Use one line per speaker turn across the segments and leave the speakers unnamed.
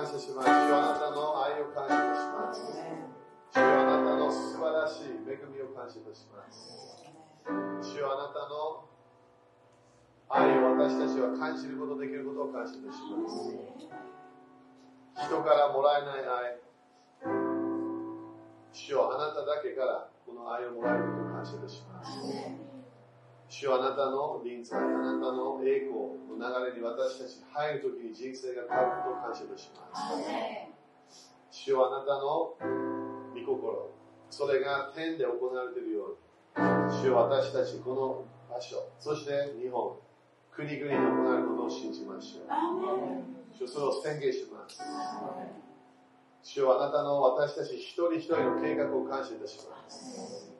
感謝します。主よあなたの愛を感謝します。主よあなたの素晴らしい恵みを感謝します。主よあなたの愛を私たちは感じることできることを感謝します。人からもらえない愛。主よあなただけからこの愛をもらえることを感謝します。主よあなたの臨在、あなたの栄光の流れに私たち入るときに人生が変わることを感謝いたします。主よあなたの御心、それが天で行われているように、主よ私たちこの場所、そして日本、国々に行われることを信じましょう。主よそれを宣言します。主よあなたの私たち一人一人の計画を感謝いたします。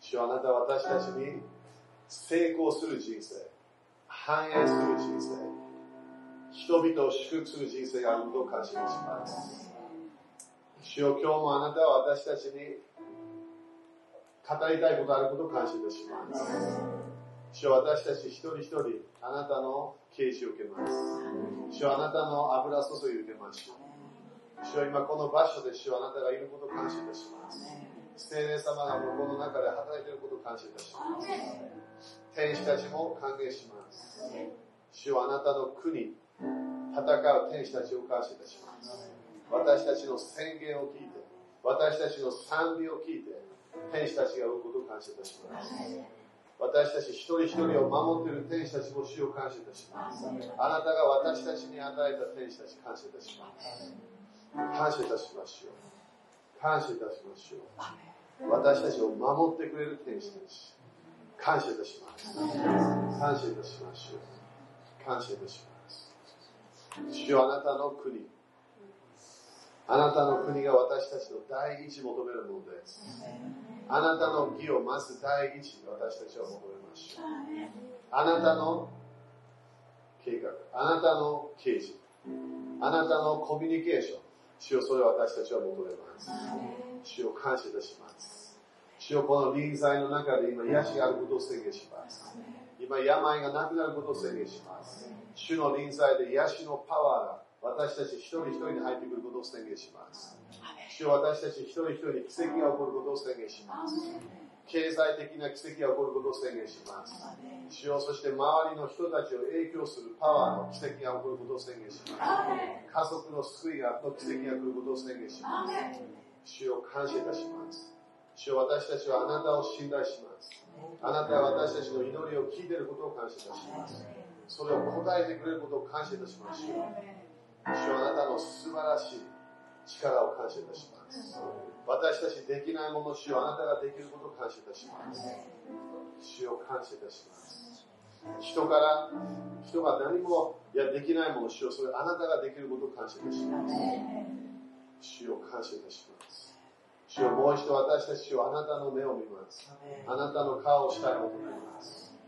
主よあなたは私たちに成功する人生、繁栄する人生、人々を祝福する人生があることを感謝します。主よ今日もあなたは私たちに語りたいことあることを感謝いたします。主よ私たち一人一人あなたの啓示を受けます。主よあなたの油注ぎを受けましょう。主よ今この場所で主よあなたがいることを感謝いたします。聖霊様が向こうの中で働いていることを感謝いたします。天使たちも歓迎します。主よあなたの国、戦う天使たちを感謝いたします。私たちの宣言を聞いて、私たちの賛美を聞いて、天使たちが追うことを感謝いたします。私たち一人一人を守っている天使たちも主を感謝いたします。あなたが私たちに与えた天使たち感謝いたします。感謝いたしましょう。感謝いたしましょう。私たちを守ってくれる天使たち。感謝いたします。感謝いたしましょう。感謝いたします。主よあなたの国。あなたの国が私たちの第一求めるものです。あなたの義をまず第一に私たちは求めましょう。あなたの計画、あなたの啓示、あなたのコミュニケーション、主よそれを私たちは求めます。主を感謝いたします。主よこの臨在の中で今癒しがあることを宣言します。今病がなくなることを宣言します。主の臨在で癒しのパワーが私たち一人一人に入ってくることを宣言します。主よ私たち一人一人に奇跡が起こることを宣言します。経済的な奇跡が起こることを宣言します。主よそして周りの人たちを影響するパワーの奇跡が起こることを宣言します。家族の救いがの奇跡が来ることを宣言します。主を感謝いたします。主よ私たちはあなたを信頼します。あなたは私たちの祈りを聞いていることを感謝いたします。それを答えてくれることを感謝いたしましょう。主よあなたの素晴らしい力を感謝いたします。私たちできないもの、主よあなたができることを感謝いたします。主を感謝いたします。人から、人が何もいやできないもの、主よそれあなたができることを感謝いたします。主を感謝いたします。主よもう一度私たちをあなたの目を見ます。あなたの顔をしたい求めます。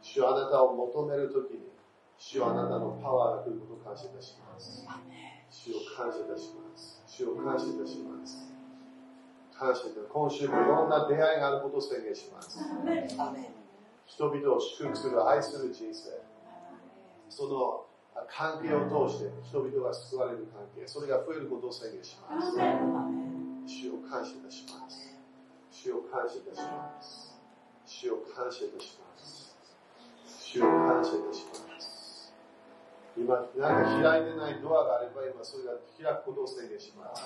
主よあなたを求めるときに、主よあなたのパワーが来ることを感謝いたします。主を感謝いたします。主を感謝いたします。感謝今週もいろんな出会いがあることを宣言します。人々を祝福する愛する人生。その関係を通して人々が救われる関係、それが増えることを宣言します。主を感謝いたします。主を感謝いたします。主を感謝いたします。主を感謝いたします。今、なんか開いてないドアがあれば今それが開くことを宣言します。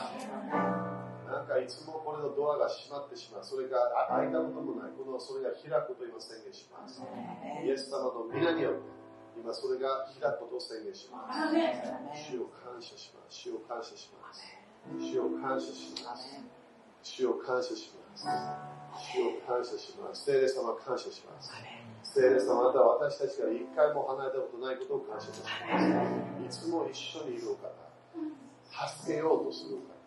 なんかいつもこれのドアが閉まってしまう。それが開いたこともない。このそれが開くことを今宣言します。イエス様の皆によって今それが開くことを宣言します。主を感謝します。主を感謝します。主を感謝します。主を感謝します。主を感謝します。聖霊様感謝します。聖霊様あなたは私たちが一回も離れたことないことを感謝いたします。いつも一緒にいるお方。助けようとするお方。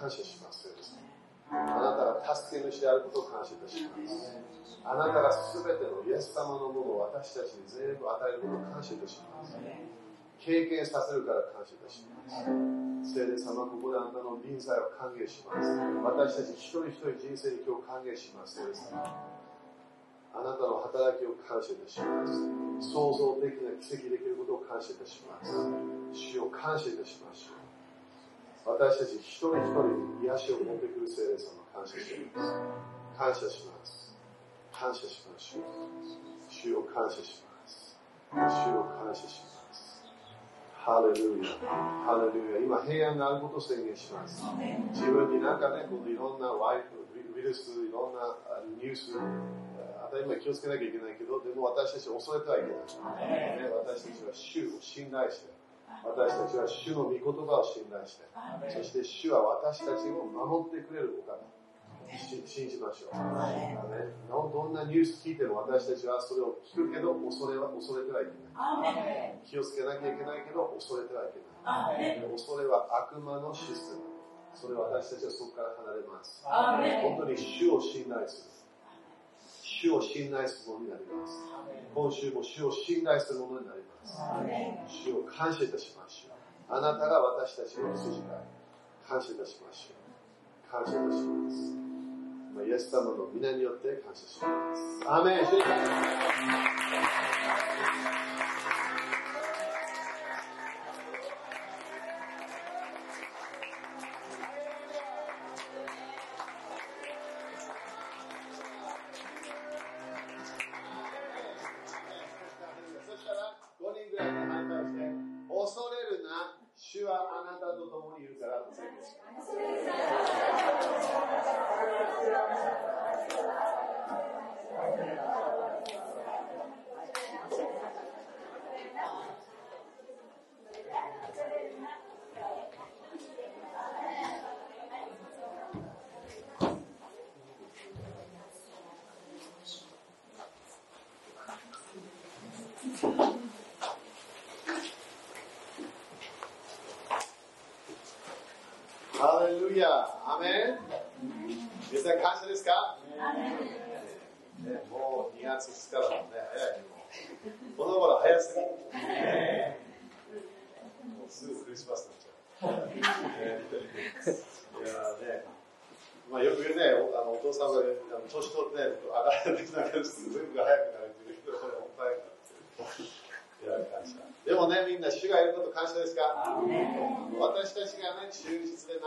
感謝します。あなたが助け主であることを感謝いたします。あなたが全てのイエス様のものを私たちに全部与えることを感謝いたします。経験させるから感謝いたします。聖霊様、ここであなたの臨在を歓迎します。私たち一人一人人生に今日歓迎します。聖霊様。あなたの働きを感謝いたします。創造的ない奇跡できることを感謝いたします。主を感謝いたしましょう。私たち一人一人に癒しを持ってくる聖霊様感謝します。感謝します。感謝しましょう。主を感謝します。主を感謝します。ハレルヤ。ハレルヤ。今平安があることを宣言します。自分になんかね、このいろんなワイプ、ウイルス、いろんなあニュース、当たり前気をつけなきゃいけないけど、でも私たちを恐れてはいけない。ね、私たちは主を信頼して、私たちは主の御言葉を信頼して、そして主は私たちを守ってくれるお方。し信じましょう。どんなニュース聞いても私たちはそれを聞くけど恐れは恐れてはいけない。気をつけなきゃいけないけど恐れてはいけない。恐れは悪魔のシステム。それは私たちはそこから離れます。本当に主を信頼する。主を信頼するものになります。今週も主を信頼するものになります。主を感謝いたしましょう。あなたが私たちの筋が感謝いたしましょう。感謝いたします。イエス様の皆によって感謝します。アーメン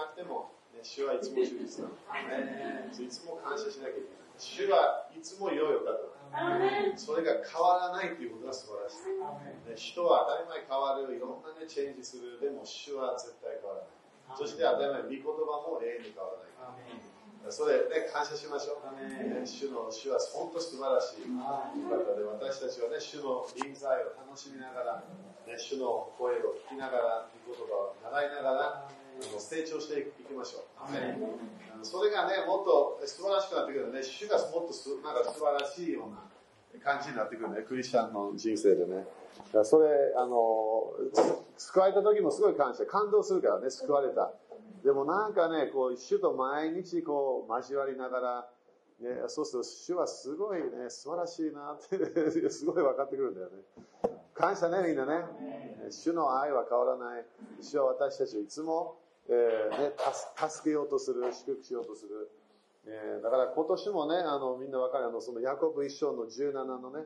なくても、ね、主はいつも忠実なの、ね。いつも感謝しなきゃいけない。主はいつも良いお方。それが変わらないということが素晴らしい。ね、人は当たり前変わる、いろんなね、チェンジする。でも主は絶対変わらない。そして当たり前、御言葉も永遠に変わらない。それね、感謝しましょう。ね、主の主は本当素晴らしい方で、私たちはね、主の臨在を楽しみながら、ね、主の声を聞きながら、御言葉を習いながら、成長していきましょう。それがね、もっと素晴らしくなってくるね、主がもっとなんか素晴らしいような感じになってくるね、クリスチャンの人生でね。それ、あの、救われた時もすごい感謝、感動するからね、救われた。でもなんかね、こう、主と毎日こう、交わりながら、ね、そうすると主はすごいね、素晴らしいなって すごい分かってくるんだよね。感謝ね、みんなね。主の愛は変わらない。主は私たちをいつも、えーね、助けようとする、祝福しようとする。えー、だから今年もね、あの、みんな分かるあの、そのヤコブ一章の17のね、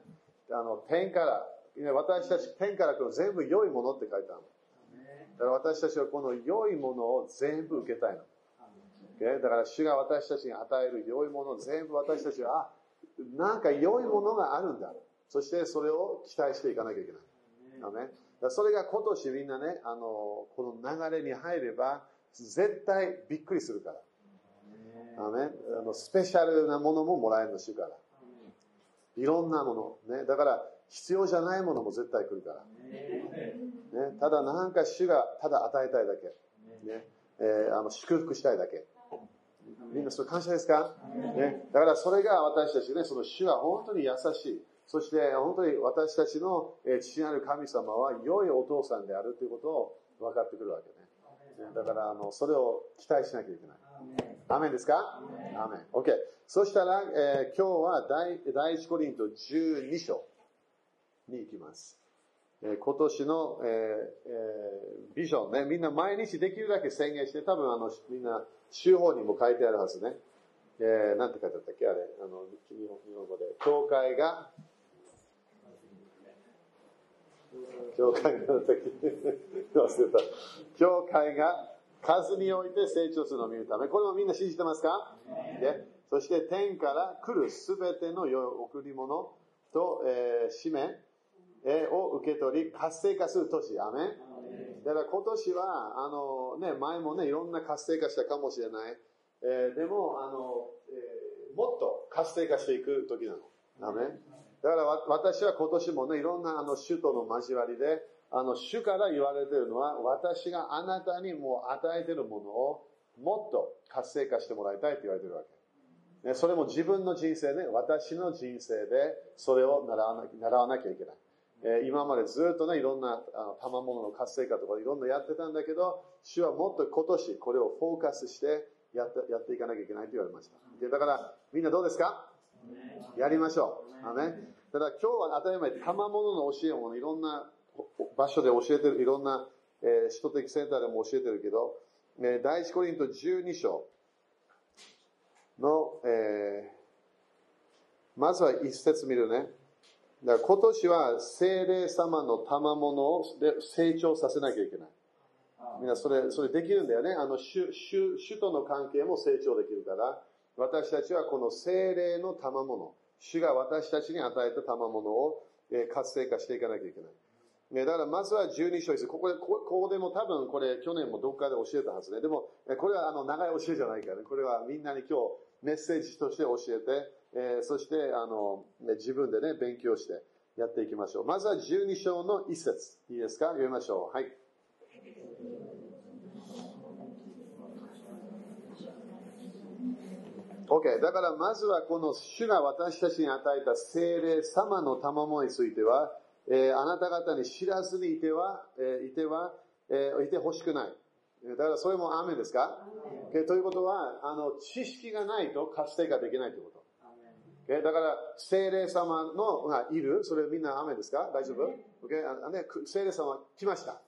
あの、天から、私たち天から来る全部良いものって書いてあるの。だから私たちはこの良いものを全部受けたいの。Okay? だから主が私たちに与える良いものを全部私たちは、あ、なんか良いものがあるんだ。そしてそれを期待していかなきゃいけない。ね、だそれが今年みんなね、あの、この流れに入れば、絶対びっくりするから。あのね、あのスペシャルなものももらえるの主から。いろんなもの。ね、だから必要じゃないものも絶対来るから。ね、ただなんか主がただ与えたいだけ。ねえー、あの祝福したいだけ。みんなそれ感謝ですか、ね、だからそれが私たちね、その主は本当に優しい。そして本当に私たちの父なる神様は良いお父さんであるということを分かってくるわけね。だからあのそれを期待しなきゃいけない。アメンですか？アメン。OK。そしたら、えー、今日は第第1コリント12章に行きます。えー、今年の、えーえー、ビジョンね、みんな毎日できるだけ宣言して、多分あの、みんな、週報にも書いてあるはずね。えー、なんて書いてあったっけ？あれ、あの、日本日本語で。教会が、教会が、忘れた。教会が数において成長するのを見るため、これもみんな信じてますか、ね、そして天から来るすべての贈り物と、えー、使命を受け取り活性化する年。アメンだから今年は、あのね、前もね、いろんな活性化したかもしれない。えー、でも、あの、えー、もっと活性化していく時なの。アメンだから私は今年もね、いろんなあの首都の交わりで、あの、主から言われているのは、私があなたにもう与えているものをもっと活性化してもらいたいって言われているわけ。ね、それも自分の人生ね、私の人生でそれを習わな習わなきゃいけない。えー、今までずっとね、いろんなあの賜物の活性化とかいろんなやってたんだけど、主はもっと今年これをフォーカスしてやってやっていかなきゃいけないと言われました。でだから、みんなどうですか？やりましょう。あね。ただ今日は当たり前、賜物の教えもいろんな場所で教えてる、いろんな、えー、首都的センターでも教えてるけど、えー、第一コリント12章の、えー、まずは一節見るね。だから今年は精霊様の賜物をで成長させなきゃいけない。みんなそれ、それできるんだよね。あの、主、主、主との関係も成長できるから、私たちはこの精霊の賜物、主が私たちに与えた賜物を活性化していかなきゃいけない。だからまずは12章です。ここで、ここでも多分これ去年もどっかで教えたはずね。でも、これはあの長い教えじゃないからね。これはみんなに今日メッセージとして教えて、え、そしてあの、ね、自分でね、勉強してやっていきましょう。まずは12章の一節。いいですか？読みましょう。はい。OK。だからまずはこの主が私たちに与えた精霊様の賜物については、えー、あなた方に知らずにいては、えー、いては、えー、いてほしくない。だからそれも雨ですか、okay、ということは、あの、知識がないと活性化できないということ。Okay? だから、精霊様のがいる。それみんな雨ですか？大丈夫、okay? あね、精霊様来ました。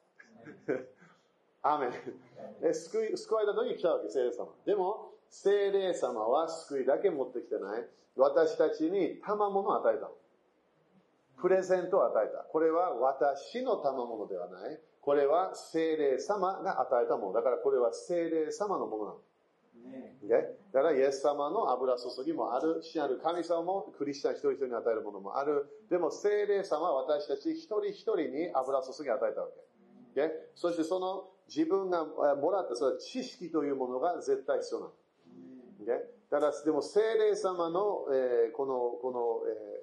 雨。救い、救われた時に来たわけ、精霊様。でも、精霊様は救いだけ持ってきてない。私たちに賜物を与えたの。プレゼントを与えた。これは私の賜物ではない。これは精霊様が与えたもの。だからこれは精霊様のものなの。ね、だからイエス様の油注ぎもあるし、ある神様もクリスチャン一人一人に与えるものもある。でも精霊様は私たち一人一人に油注ぎを与えたわけ。ね、そしてその自分がもらったその知識というものが絶対必要なの。ね、だからでも精霊様の、えー、この、この、えー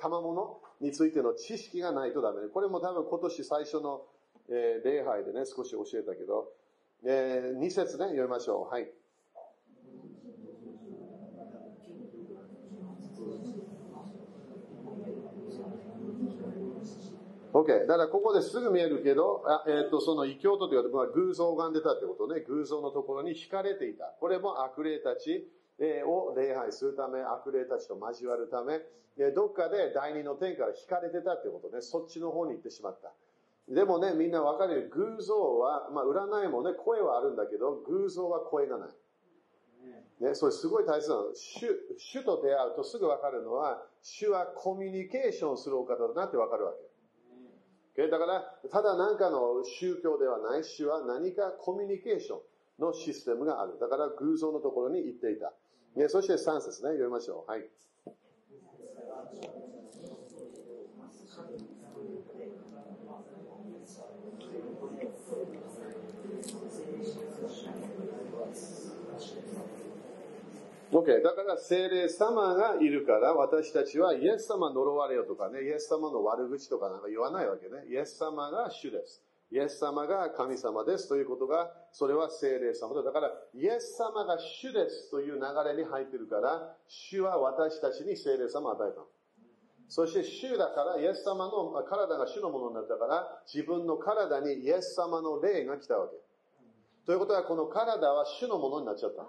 賜物についての知識がないとダメ。これも多分今年最初の、え礼拝でね、少し教えたけど、えー、2節ね、読みましょう。はい。OK。だからここですぐ見えるけど、あえっ、ー、と、その異教徒というか、まあ、偶像が出たってことね。偶像のところに惹かれていた。これも悪霊たち、を礼拝するため、悪霊たちと交わるため、どっかで第二の天から惹かれてたってことね、そっちの方に行ってしまった。でもね、みんなわかるように、偶像は、まあ、占いもね、声はあるんだけど、偶像は声がない。ね、それすごい大切なの。主、主と出会うとすぐわかるのは、主はコミュニケーションするお方だなってわかるわけ。だから、ただなんかの宗教ではない、しは何かコミュニケーションのシステムがある。だから偶像のところに行っていた。ね、そして3節ね、読みましょう。はい。OK。だから精霊様がいるから私たちはイエス様呪われよとかね、イエス様の悪口とかなんか言わないわけね。イエス様が主です。イエス様が神様ですということが、それは聖霊様だ。だから、イエス様が主ですという流れに入ってるから、主は私たちに聖霊様を与えた。そして主だから、イエス様の体が主のものになったから、自分の体にイエス様の霊が来たわけ。ということは、この体は主のものになっちゃった。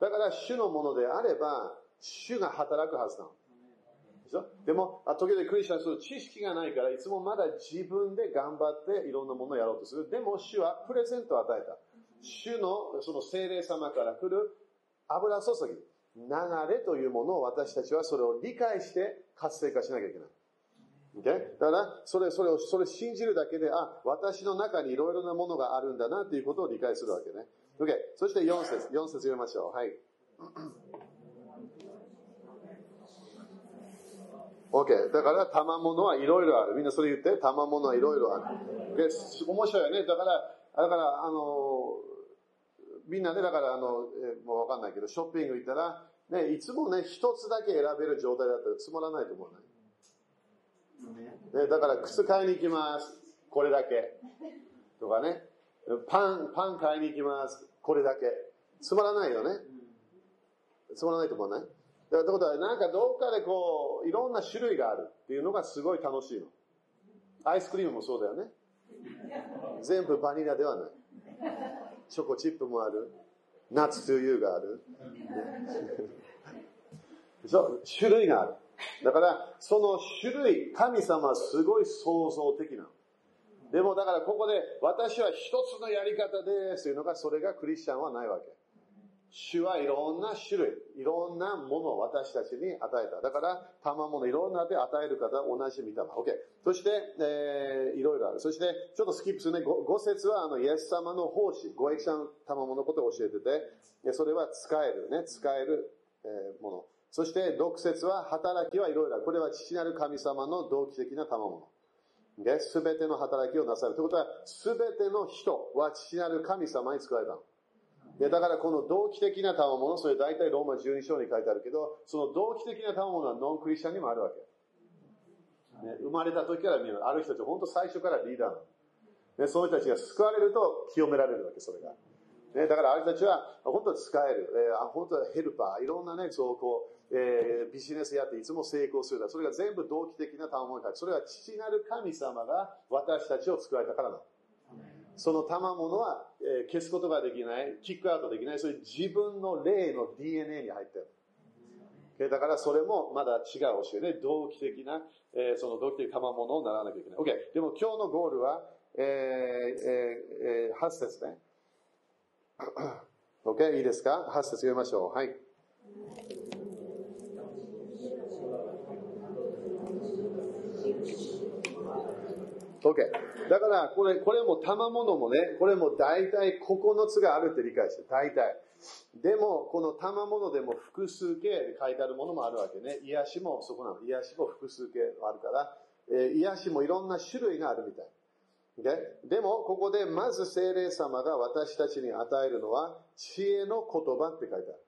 だから、主のものであれば、主が働くはずなの。でも、時々クリスチャンその知識がないから、いつもまだ自分で頑張っていろんなものをやろうとする。でも、主はプレゼントを与えた。主のその精霊様から来る油注ぎ、流れというものを私たちはそれを理解して活性化しなきゃいけない。Okay? だから、それ、それを、それ信じるだけで、あ、私の中にいろいろなものがあるんだなっていうことを理解するわけね。OK。そして4節、4節読みましょう。はい。OK。だから、賜物はいろいろある。みんなそれ言って、賜物はいろいろある。で、面白いよね。だから、だから、あの、みんなね、だから、あの、えもうわかんないけど、ショッピング行ったら、ね、いつもね、一つだけ選べる状態だったらつまらないと思うね。ね、だから靴買いに行きます。これだけ。とかね。パン、パン買いに行きます。これだけ。つまらないよね。つまらないと思わない？ってことは、なんかどっかでこう、いろんな種類があるっていうのがすごい楽しいの。アイスクリームもそうだよね。全部バニラではない。チョコチップもある。ナッツトゥーユーがある。そう、種類がある。だから、その種類、神様はすごい創造的なの。でもだからここで、私は一つのやり方ですというのが、それがクリスチャンはないわけ。主はいろんな種類、いろんなものを私たちに与えた。だから、賜物いろんなで与える方同じ見た目。OK。そして、えー、いろいろある。そして、ちょっとスキップするね。五節は、あの、イエス様の奉仕、ご益者の賜物のことを教えてて、それは使えるね、使える、えー、もの。そして、6節は、働きはいろいろある。これは父なる神様の同期的な賜物。すべての働きをなさる。ということは、すべての人は父なる神様に作られたの。でだからこの同期的な賜物、それ大体ローマ12章に書いてあるけど、その同期的な賜物はノンクリスチャンにもあるわけ。ね、生まれた時から見る。ある人たちは本当最初からリーダーなの。ね、その人たちが救われると清められるわけ、それが。ね、だからある人たちは本当に使える。えー、本当はヘルパー、いろんなね、そうこ、えー、ビジネスやっていつも成功する。それが全部同期的な賜物に書いてそれは父なる神様が私たちを作られたからなの。その賜物は、えー、消すことができない、キックアウトできない、そういう自分の霊の DNA に入ってる。だからそれもまだ違う教えで、同期的な、えー、その同期的賜物にならなきゃいけない。OK。でも今日のゴールは、えーえー、8節ね。OK? いいですか ?8 節読みましょう。はい。OK。だから、これ、これも賜物もね、これも大体9つがあるって理解して、大体。でも、この賜物でも複数形で書いてあるものもあるわけね。癒しもそこなの。癒しも複数形あるから、えー、癒しもいろんな種類があるみたい。ででも、ここでまず精霊様が私たちに与えるのは、知恵の言葉って書いてある。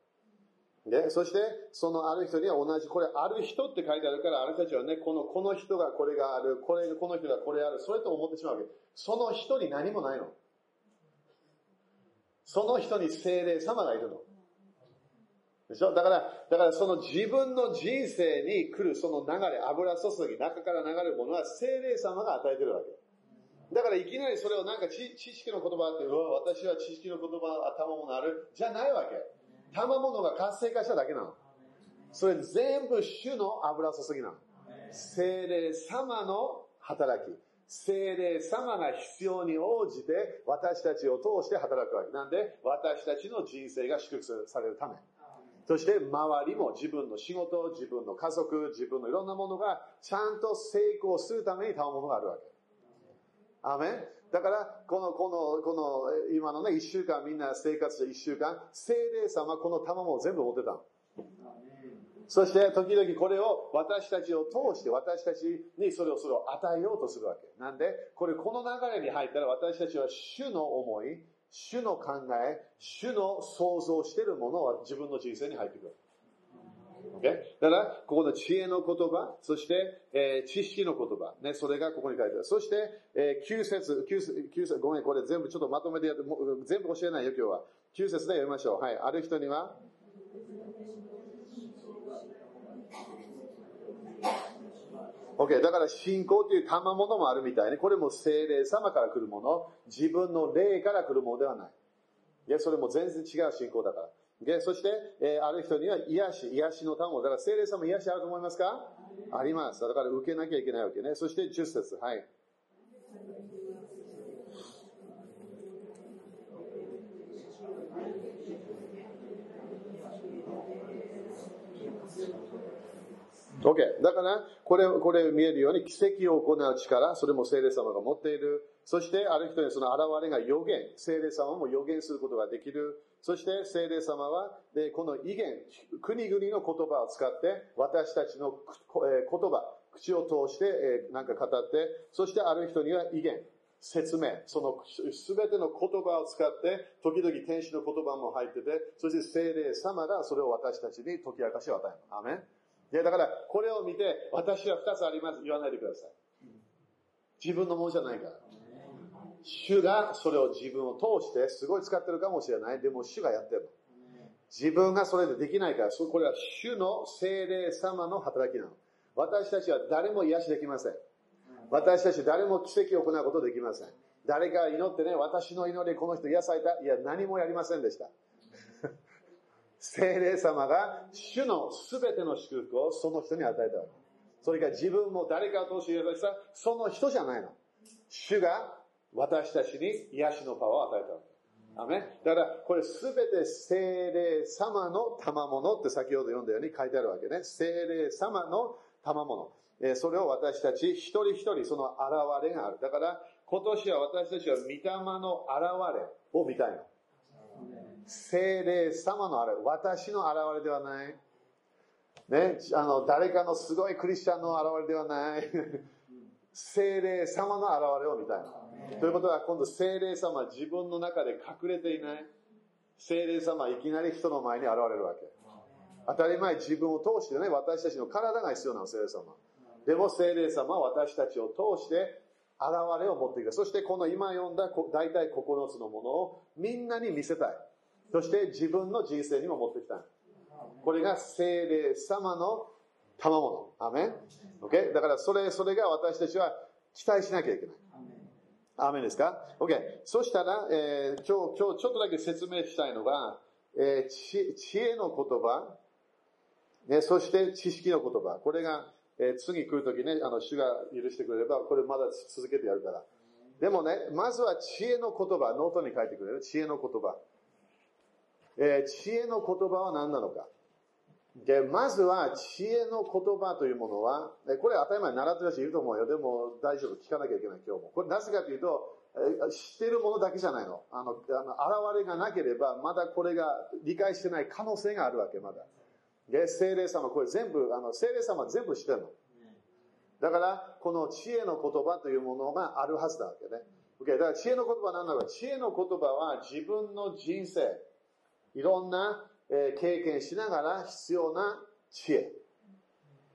で、そして、そのある人には同じ、これ、ある人って書いてあるから、ある人たちはね、この、この人がこれがある、これ、この人がこれある、それと思ってしまうわけ。その人に何もないの。その人に精霊様がいるの。でしょ？だから、だからその自分の人生に来るその流れ、油注ぎ、中から流れるものは精霊様が与えてるわけ。だからいきなりそれをなんか知識の言葉って、うわ、私は知識の言葉、頭もなる、じゃないわけ。賜物が活性化しただけなの。それ全部主の油注ぎなの。精霊様の働き。精霊様が必要に応じて私たちを通して働くわけ。なんで、私たちの人生が祝福される。ため。そして周りも自分の仕事、自分の家族、自分のいろんなものがちゃんと成功する。ために賜物がある。わけ。アメンだから、この、この、この、今のね、一週間みんな生活して一週間、精霊様この賜物を全部持ってた。そして、時々これを私たちを通して私たちにそれをそれを与えようとするわけ。なんで、これこの流れに入ったら私たちは主の思い、主の考え、主の想像しているものは自分の人生に入ってくる。Okay? だから、ここの知恵の言葉、そして、えー、知識の言葉、ね、それがここに書いてある。そして、えー、9節、9節、ごめん、これ全部ちょっとまとめてやって、も全部教えないよ、今日は。9節で読みましょう。はい。ある人には、OK。だから信仰という賜物もあるみたいに、これも精霊様から来るもの、自分の霊から来るものではない。いや、それも全然違う信仰だから。で、そして、えー、ある人には癒し、癒しの単語。だから聖霊様癒しあると思いますか？あります。だから受けなきゃいけないわけね。そして10節。はい。OK。だから、これ、これ見えるように奇跡を行う力、それも聖霊様が持っている。そして、ある人にその現れが予言。聖霊様も予言することができる。そして、聖霊様は、で、この威厳、国々の言葉を使って、私たちの言葉、口を通して、えなんか語って、そしてある人には威厳、説明、そのすべての言葉を使って、時々天使の言葉も入ってて、そして聖霊様がそれを私たちに解き明かしを与える。アメンで、だから、これを見て、私は二つあります。言わないでください。自分のものじゃないから。主がそれを自分を通して、すごい使ってるかもしれない。でも主がやってるの自分がそれでできないから、これは主の精霊様の働きなの。私たちは誰も癒しできません。私たち誰も奇跡を行うことできません。誰か祈ってね、私の祈りこの人癒された。いや、何もやりませんでした。精霊様が主の全ての祝福をその人に与えたわけ。それが自分も誰かを通して癒された、その人じゃないの。主が私たちに癒しのパワーを与えたわけ。アメだから、これすべて精霊様の賜物って先ほど読んだように書いてあるわけね。精霊様の賜物。えそれを私たち一人一人その現れがある。だから、今年は私たちは御霊の現れを見たいの。精霊様の現れ。私の現れではない。ね、あの、誰かのすごいクリスチャンの現れではない。精霊様の現れを見たいの。ということは、今度精霊様自分の中で隠れていない。精霊様いきなり人の前に現れるわけ。当たり前自分を通してね、私たちの体が必要なの、精霊様。でも精霊様は私たちを通して現れを持っていく。そしてこの今読んだ大体9つのものをみんなに見せたい。そして自分の人生にも持ってきたい。これが精霊様の賜物。アメン ?OK? だからそれ、それが私たちは期待しなきゃいけない。アメンですか ?OK。そしたら、えー、今日、今日ちょっとだけ説明したいのが、えー、知知恵の言葉、ね、そして知識の言葉。これが、えー、次来るときね、あの、主が許してくれれば、これまだ続けてやるから。でもね、まずは知恵の言葉、ノートに書いてくれる？知恵の言葉。えー、知恵の言葉は何なのか？で、まずは知恵の言葉というものは、これ当たり前に習ってる人いると思うよ。でも大丈夫。聞かなきゃいけない今日も。これなぜかというと、知ってるものだけじゃないの。あの、あの現れがなければ、まだこれが理解してない可能性があるわけ、まだ。で、精霊様、これ全部、あの、精霊様全部知ってるの。だから、この知恵の言葉というものがあるはずだわけね。だから知恵の言葉は何なのか。知恵の言葉は自分の人生、いろんなえ経験しながら必要な知恵。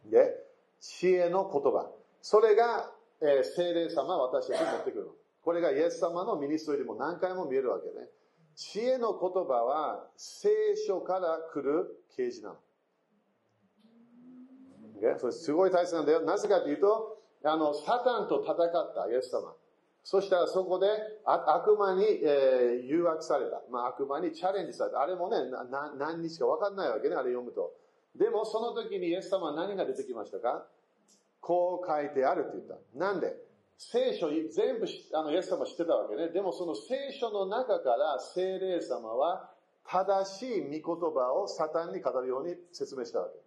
で、知恵の言葉。それが、えー、精霊様私たちに持ってくるの。これがイエス様のミニストリーも何回も見えるわけね。知恵の言葉は聖書から来る啓示なの。o それすごい大切なんだよ。なぜかというと、あの、サタンと戦ったイエス様。そしたらそこで悪魔に、え、誘惑された。まあ、悪魔にチャレンジされた。あれもね、何日か分かんないわけね、あれ読むと。でもその時にイエス様は何が出てきましたか？こう書いてあるって言った。なんで？聖書全部あのイエス様知ってたわけね。でもその聖書の中から聖霊様は正しい御言葉をサタンに語るように説明したわけ。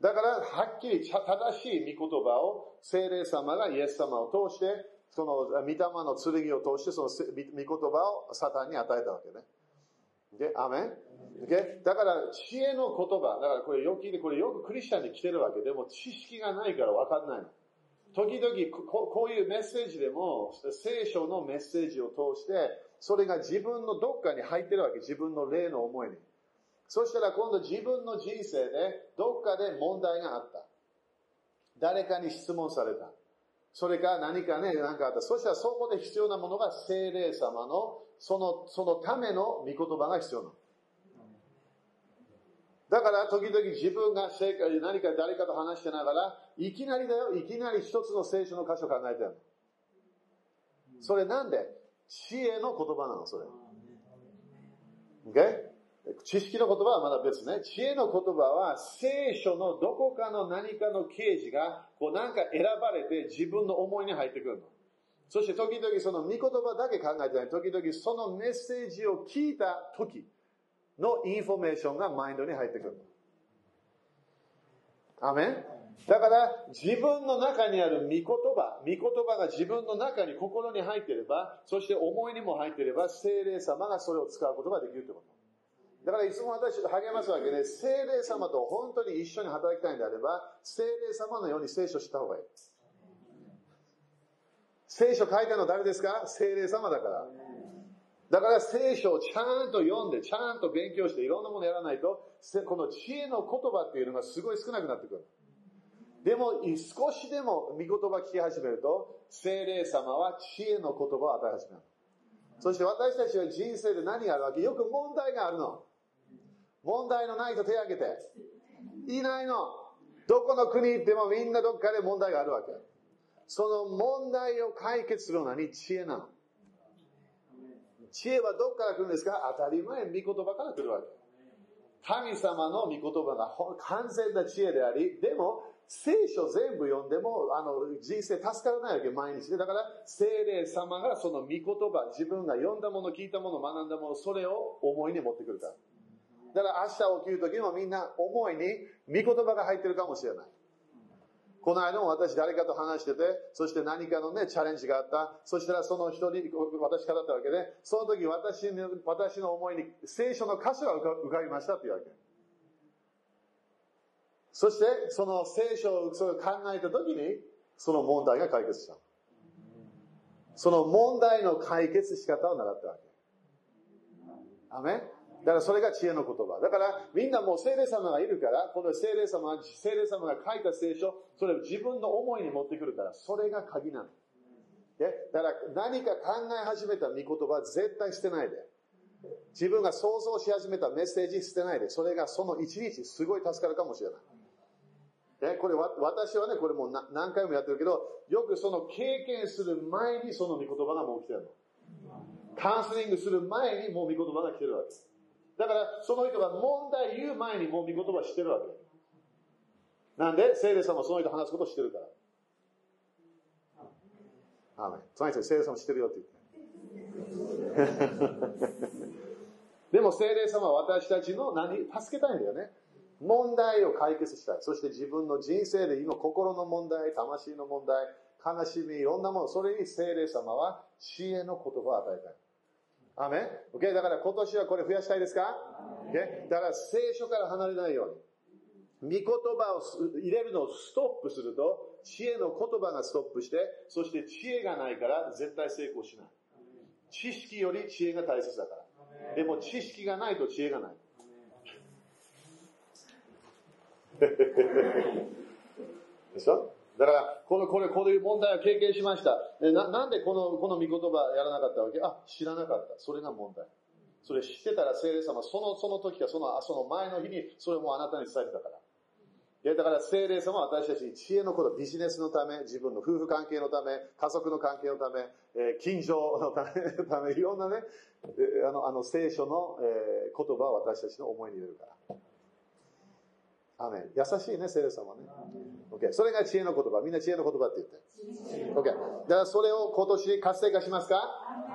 だから、はっきり正しい御言葉を聖霊様がイエス様を通してその御霊の剣を通してその御言葉をサタンに与えたわけね。Okay? アメンでだから、知恵の言葉。だからこれよく聞いて、これよくクリスチャンに来てるわけでも、知識がないから分かんないの。時々こ、こういうメッセージでも、聖書のメッセージを通して、それが自分のどっかに入ってるわけ。自分の霊の思いに。そしたら今度自分の人生で、どっかで問題があった。誰かに質問された。それか何かね、何かあった。そしたらそこで必要なものが精霊様の、その、そのための御言葉が必要なの。だから時々自分が正解何か誰かと話してながら、いきなりだよ、いきなり一つの聖書の箇所考えてるの。それなんで？知恵の言葉なの、それ。Okay? 知識の言葉はまだ別ね。知恵の言葉は聖書のどこかの何かの啓示がこうなんか選ばれて自分の思いに入ってくるの。そして時々その御言葉だけ考えてない。時々そのメッセージを聞いた時のインフォメーションがマインドに入ってくるアメン？だから自分の中にある御言葉、御言葉が自分の中に心に入っていれば、そして思いにも入っていれば、聖霊様がそれを使うことができるということ。だからいつも私と励ますわけで、聖霊様と本当に一緒に働きたいんであれば、聖霊様のように聖書した方がいい。聖書書いたの誰ですか？精霊様だから。だから聖書をちゃんと読んで、ちゃんと勉強して、いろんなものやらないと、この知恵の言葉っていうのがすごい少なくなってくる。でも、少しでも御言葉聞き始めると、精霊様は知恵の言葉を与え始める。そして私たちは人生で何があるわけ？よく問題があるの。問題のないと手を挙げて。いないの。どこの国行ってもみんなどっかで問題があるわけ。その問題を解決するのに知恵なの。知恵はどこから来るんですか？当たり前、御言葉から来るわけ。神様の御言葉が完全な知恵であり、でも聖書全部読んでも、あの、人生助からないわけ、毎日で。だから、聖霊様がその御言葉、自分が読んだもの、聞いたもの、学んだもの、それを思いに持ってくるから。だから明日起きる時もみんな思いに御言葉が入ってるかもしれない。この間も私誰かと話してて、そして何かのね、チャレンジがあった。そしたらその人に、私からだったわけで、その時私の、私の思いに聖書の箇所が浮かびましたっていうわけ。そして、その聖書を考えたときに、その問題が解決した。その問題の解決仕方を習ったわけ。アメだからそれが知恵の言葉。だからみんなもう聖霊様がいるから、この聖霊様、聖霊様が書いた聖書、それを自分の思いに持ってくるから、それが鍵なの。でだから何か考え始めた御言葉絶対捨てないで。自分が想像し始めたメッセージ捨てないで。それがその一日すごい助かるかもしれない。ね、これ私はね、これもう何回もやってるけど、よくその経験する前にその御言葉がもう来てるの。カウンセリングする前にもう御言葉が来てるわけです。だから、その人が問題言う前にもう御言葉知ってるわけ。なんで、聖霊様はその人話すことを知ってるから。アーメン。その人に聖霊様知ってるよって言って。でも聖霊様は私たちの何？助けたいんだよね。問題を解決したい。そして自分の人生で今心の問題、魂の問題、悲しみ、いろんなもの、それに聖霊様は知恵の言葉を与えたい。アメン ?OK? だから今年はこれ増やしたいですか ?OK? だから聖書から離れないように。御言葉を入れるのをストップすると、知恵の言葉がストップして、そして知恵がないから絶対成功しない。知識より知恵が大切だから。でも知識がないと知恵がない。でしょ？だから、この、これ、こういう問題を経験しました。な、なんでこの、この御言葉やらなかったわけ？あ、知らなかった。それが問題。それ知ってたら聖霊様、その、その時か、その、その前の日に、それもあなたに伝えてたから。いや、だから聖霊様は私たちに知恵のこと、ビジネスのため、自分の夫婦関係のため、家族の関係のため、えー、近所のため、ためいろんなね、あの、あの聖書の、えー、言葉を私たちの思いに入れるから。アメン。優しいね、聖霊様ね。OK。それが知恵の言葉。みんな知恵の言葉って言って。OK。だからそれを今年活性化しますか？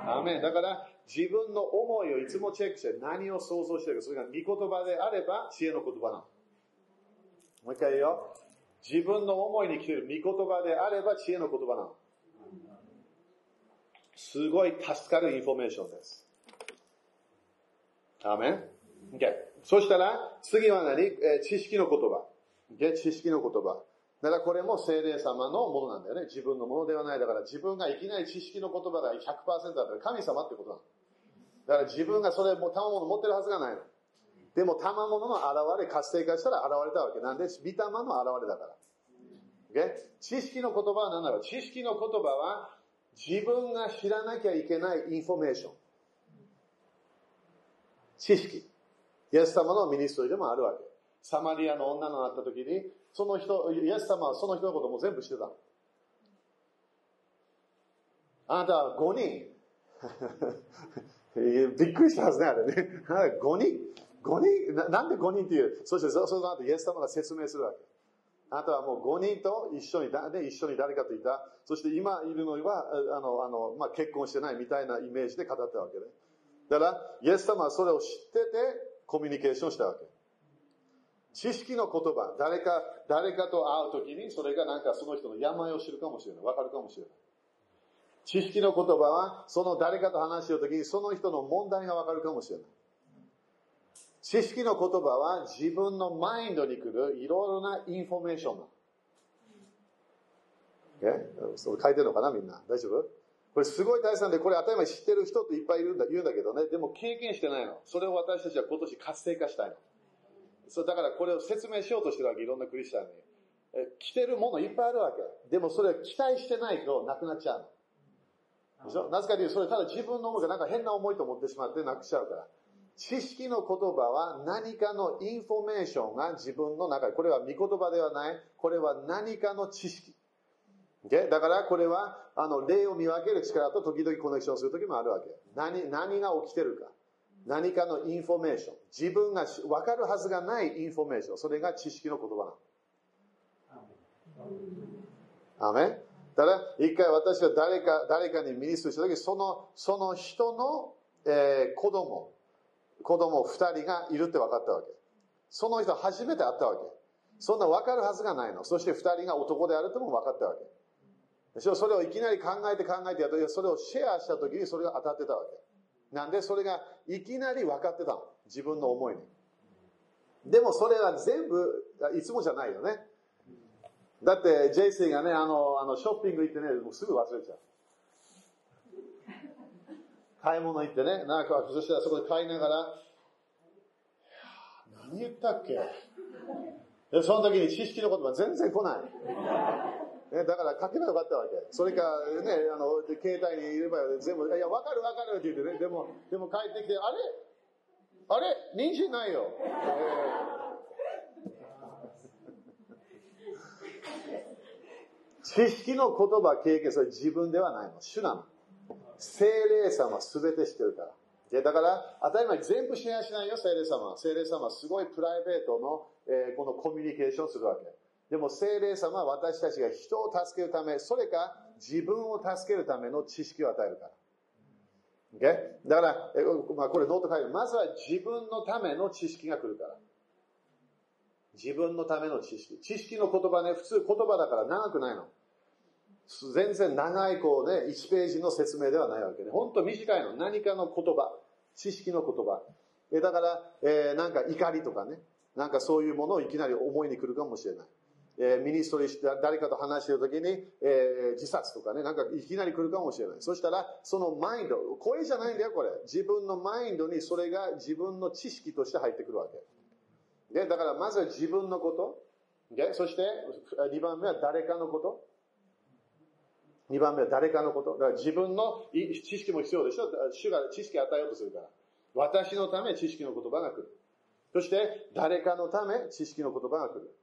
アメン。だから自分の思いをいつもチェックして何を想像してるか。それが御言葉であれば知恵の言葉なの。もう一回言うよ。自分の思いに来ている御言葉であれば知恵の言葉なの。すごい助かるインフォメーションです。アメン。OK。そしたら、次は何、え知識の言葉。知識の言葉。だからこれも聖霊様のものなんだよね。自分のものではない。だから自分がいきなり知識の言葉が100%だったら神様ってことなの。だから自分がそれも賜物持ってるはずがないの。でも賜物の現れ、活性化したら現れたわけ。なんで、御霊の現れだから。o 知識の言葉は何だろう知識の言葉は自分が知らなきゃいけないインフォメーション。知識。イエス様のミニストリーでもあるわけ。サマリアの女の会った時に、その人、イエス様はその人のことも全部知ってた。あなたは5人。びっくりしたはずね、あれね。5人。5人？ななんで5人っていう？そしてその後イエス様が説明するわけ。あなたはもう5人と一緒にだ、ね、一緒に誰かといた。そして今いるのは、あの、あの、まあ、結婚してないみたいなイメージで語ったわけで。だから、イエス様はそれを知ってて、コミュニケーションしたわけ。知識の言葉、誰か、誰かと会うときに、それがなんかその人の病を知るかもしれない。わかるかもしれない。知識の言葉は、その誰かと話しようときに、その人の問題がわかるかもしれない。知識の言葉は自分のマインドに来るいろいろなインフォメーションだえ？それ書いてるのかなみんな。大丈夫？これすごい大切なんで、これ当たり前知ってる人っていっぱいいるんだ、言うんだけどね。でも経験してないの。それを私たちは今年活性化したいの。そう、だからこれを説明しようとしてるわけ、いろんなクリスチャンに。え、来てるものいっぱいあるわけ。でもそれ期待してないとなくなっちゃうの。でしょ？なぜかというと、それただ自分の思いがなんか変な思いと思ってしまってなくしちゃうから。知識の言葉は何かのインフォメーションが自分の中に、これは御言葉ではない、これは何かの知識。Okay? だからこれは、あの、霊を見分ける力と時々コネクションする時もあるわけ。何、何が起きてるか。何かのインフォメーション。自分が分かるはずがないインフォメーション。それが知識の言葉なの。アメン。だから、一回私は誰か、誰かに minister した時、その、その人の、えー、子供、子供二人がいるって分かったわけ。その人初めて会ったわけ。そんな分かるはずがないの。そして二人が男であるとも分かったわけ。それをいきなり考えて考えてやって、それをシェアした時にそれが当たってたわけ。なんでそれがいきなり分かってたの？自分の思いに。でもそれは全部、いつもじゃないよね。だって、ジェイシーがね、あの、あの、ショッピング行ってね、もうすぐ忘れちゃう。買い物行ってね、なんか、そしたらそこで買いながら、何言ったっけ？で、その時に知識の言葉全然来ない。ね、だから書けばよかったわけ。それか、ね、あの、携帯にいれば全部、いや、わかるわかるって言ってね、でも、でも帰ってきて、あれ？あれ？人参ないよ。知識の言葉、経験、それ自分ではないの。主なの。精霊様は全て知ってるから。で、だから、当たり前全部シェアしないよ、聖霊様。聖霊様はすごいプライベートの、えー、このコミュニケーションするわけ。でも聖霊様は私たちが人を助けるため、それか自分を助けるための知識を与えるから。Okay? だから、えまあ、これノート書いてまずは自分のための知識が来るから。自分のための知識。知識の言葉ね、普通言葉だから長くないの。全然長いこうね、1ページの説明ではないわけで、本当短いの。何かの言葉、知識の言葉。えだから、えー、なんか怒りとかね、なんかそういうものをいきなり思いに来るかもしれない。えー、ミニストリーして誰かと話しているときに、えー、自殺とかね、なんかいきなり来るかもしれない。そしたら、そのマインド、声じゃないんだよ、これ。自分のマインドにそれが自分の知識として入ってくるわけ。で、だからまずは自分のこと。で、そして、2番目は誰かのこと。2番目は誰かのこと。だから自分の知識も必要でしょ。主が知識を与えようとするから。私のため知識の言葉が来る。そして、誰かのため知識の言葉が来る。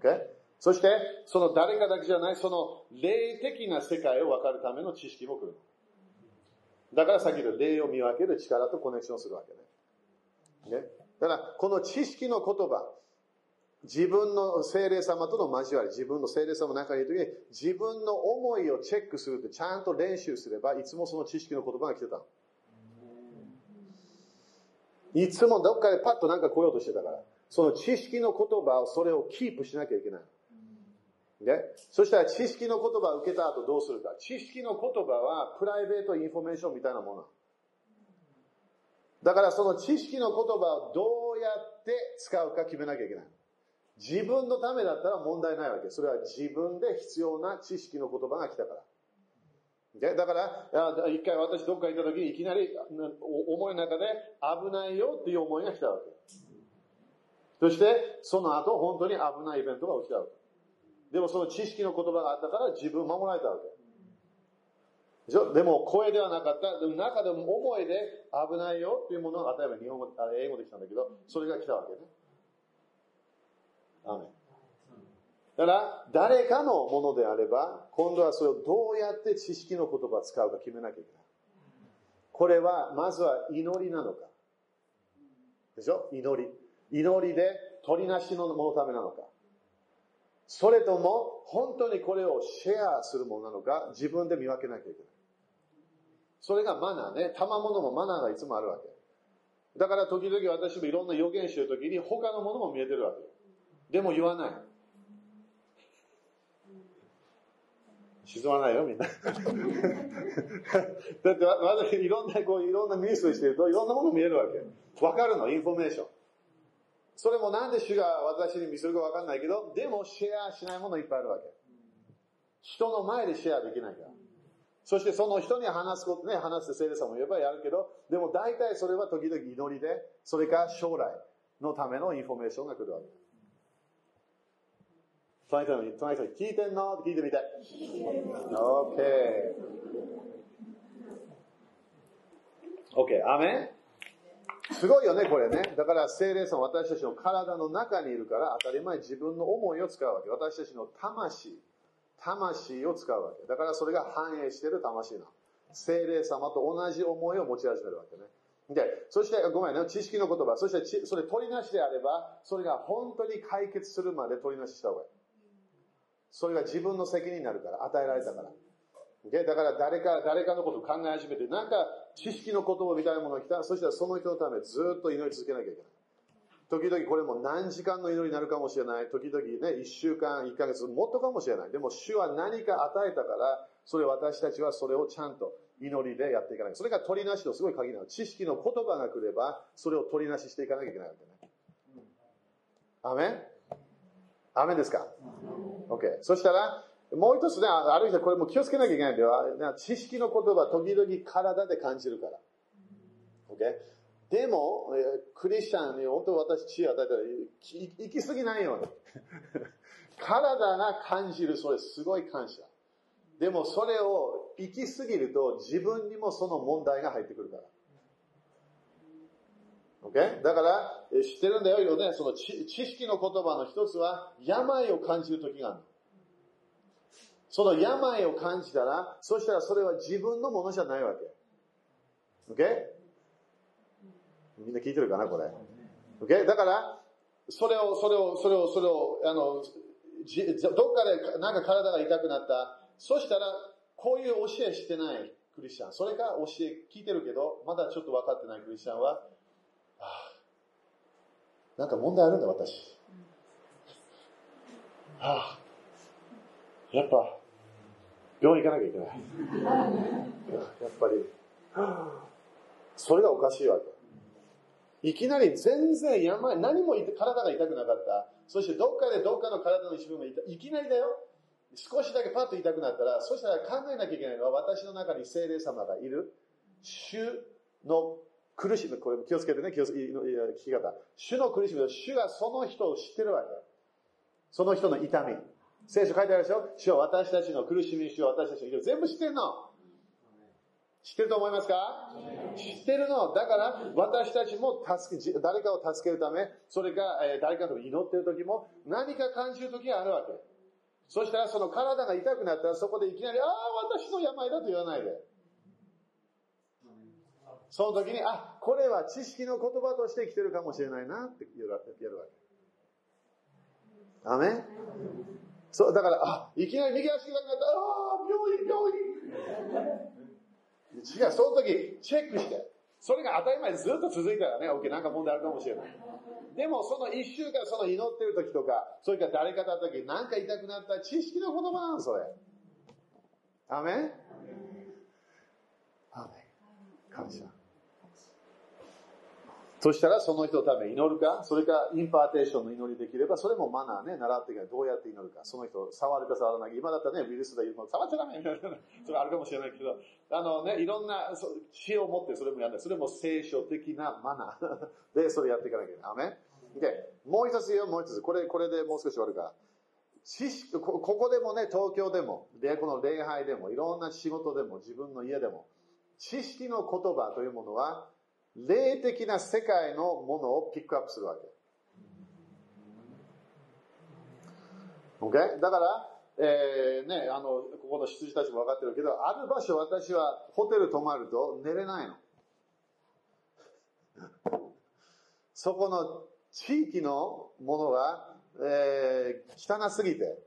Okay? そして、その誰かだけじゃない、その霊的な世界を分かるための知識も来る。だからさっきの霊を見分ける力とコネクションするわけね。ね。だから、この知識の言葉、自分の聖霊様との交わり、自分の聖霊様の中にいるときに、自分の思いをチェックするってちゃんと練習すれば、いつもその知識の言葉が来てた。いつもどっかでパッとなんか来ようとしてたから。その知識の言葉を、それをキープしなきゃいけない。ね。そしたら知識の言葉を受けた後どうするか。知識の言葉はプライベートインフォメーションみたいなもの。だからその知識の言葉をどうやって使うか決めなきゃいけない。自分のためだったら問題ないわけ。それは自分で必要な知識の言葉が来たから。でだから、一回私どっか行った時にいきなり思いの中で危ないよっていう思いが来たわけ。そして、その後本当に危ないイベントが起きたわけ。でもその知識の言葉があったから自分を守られたわけ。でも声ではなかった。でも中でも思いで危ないよっていうものが、例えば日本語、英語で来たんだけど、それが来たわけね。アメだから、誰かのものであれば、今度はそれをどうやって知識の言葉を使うか決めなきゃいけない。これは、まずは祈りなのか。でしょ？祈り。祈りで取りなしのものためなのか。それとも、本当にこれをシェアするものなのか、自分で見分けなきゃいけない。それがマナーね。賜物もマナーがいつもあるわけ。だから時々私もいろんな預言してる時に他のものも見えてるわけ。でも言わない。沈まないよ、みんな。だって、私、いろんな、こう、いろんなミスしてると、いろんなもの見えるわけ。わかるの、インフォメーション。それもなんで主が私に見せるかわかんないけど、でもシェアしないものいっぱいあるわけ。人の前でシェアできないから。そしてその人に話すことね、話す聖霊さんも言えばやるけど、でも大体それは時々祈りで、それか将来のためのインフォメーションが来るわけ。隣人に、隣人に聞いてんの？って聞いてみて。OK。OK、アメン？すごいよね、これね。だから聖霊さん私たちの体の中にいるから当たり前自分の思いを使うわけ。私たちの魂。魂を使うわけ。だからそれが反映している魂なの。精霊様と同じ思いを持ち始めるわけね。で、そして、ごめんね、知識の言葉、そしてそれ取りなしであれば、それが本当に解決するまで取りなしした方がいい。それが自分の責任になるから、与えられたから。で、だから誰か、誰かのことを考え始めて、なんか知識の言葉みたいなものが来たそしたらその人のためずっと祈り続けなきゃいけない。時々これも何時間の祈りになるかもしれない。時々ね、一週間、一ヶ月、もっとかもしれない。でも主は何か与えたから、それ私たちはそれをちゃんと祈りでやっていかない。それが取りなしのすごい鍵なの。知識の言葉が来れば、それを取りなししていかなきゃいけないわけね。アメン？アメンですか ?OK。そしたら、もう一つね、あるいはこれも気をつけなきゃいけないんでは、知識の言葉、時々体で感じるから。OK? でも、クリスチャンに本当私知恵を与えたら、行き過ぎないように。体が感じる、それすごい感謝。でもそれを行き過ぎると自分にもその問題が入ってくるから。OK? だから、知ってるんだよ、ね、その知識の言葉の一つは、病を感じる時がある。その病を感じたら、そしたらそれは自分のものじゃないわけ。OK? みんな聞いてるかな、これ？OK? だから、それを、それを、それを、それを、あの、どっかでなんか体が痛くなった。そしたら、こういう教えしてないクリスチャン。それが教え聞いてるけど、まだちょっと分かってないクリスチャンは、ああ、なんか問題あるんだ、私。ああ、やっぱ、病院行かなきゃいけない。やっぱり、それがおかしいわけ。いきなり全然病、何も体が痛くなかった。そしてどっかでどっかの体の一部が痛い。いきなりだよ。少しだけパッと痛くなったら、そしたら考えなきゃいけないのは私の中に精霊様がいる。主の苦しみ、これ気をつけてね、気をつけ聞き方。主の苦しみ、主がその人を知ってるわけ。その人の痛み。聖書書いてあるでしょ？主は私たちの苦しみ、主は私たちの痛み。全部知ってんの？知ってると思いますか？知ってるの。だから、私たちも助け、誰かを助けるため、それが、え誰かと祈ってる時も、何か感じる時があるわけ。そしたら、その体が痛くなったら、そこでいきなり、ああ、私の病だと言わないで。その時に、あ、これは知識の言葉として来てるかもしれないなってやるわけ。アメそう、だから、あ、いきなり右足が痛くなった、ああ、病院、病院。違う、その時、チェックして。それが当たり前ずっと続いたらね、OK、なんか問題あるかもしれない。でも、その一週間、その祈ってる時とか、それから誰かだった時、なんか痛くなった知識の言葉なの、それ。アメンアメン。感謝。そしたらその人のため祈るか、それか impartation の祈りできれば、それもマナーね、習っていかない。どうやって祈るか。その人、触るか触らないか。今だったらね、ウイルスで言うの、触っちゃダメみたいな。それあるかもしれないけど、あのね、いろんな知恵を持ってそれもやるそれも聖書的なマナー で、それやっていかなきゃいけない。アメで、もう一つよ、もう一つ。これ、これでもう少し終わるか知識こ、ここでもね、東京でも、で、この礼拝でも、いろんな仕事でも、自分の家でも、知識の言葉というものは、霊的な世界のものをピックアップするわけ。Okay? だから、えー、ね、あの、ここの羊たちも分かってるけど、ある場所私はホテル泊まると寝れないの。そこの地域のものが、えー、汚すぎて、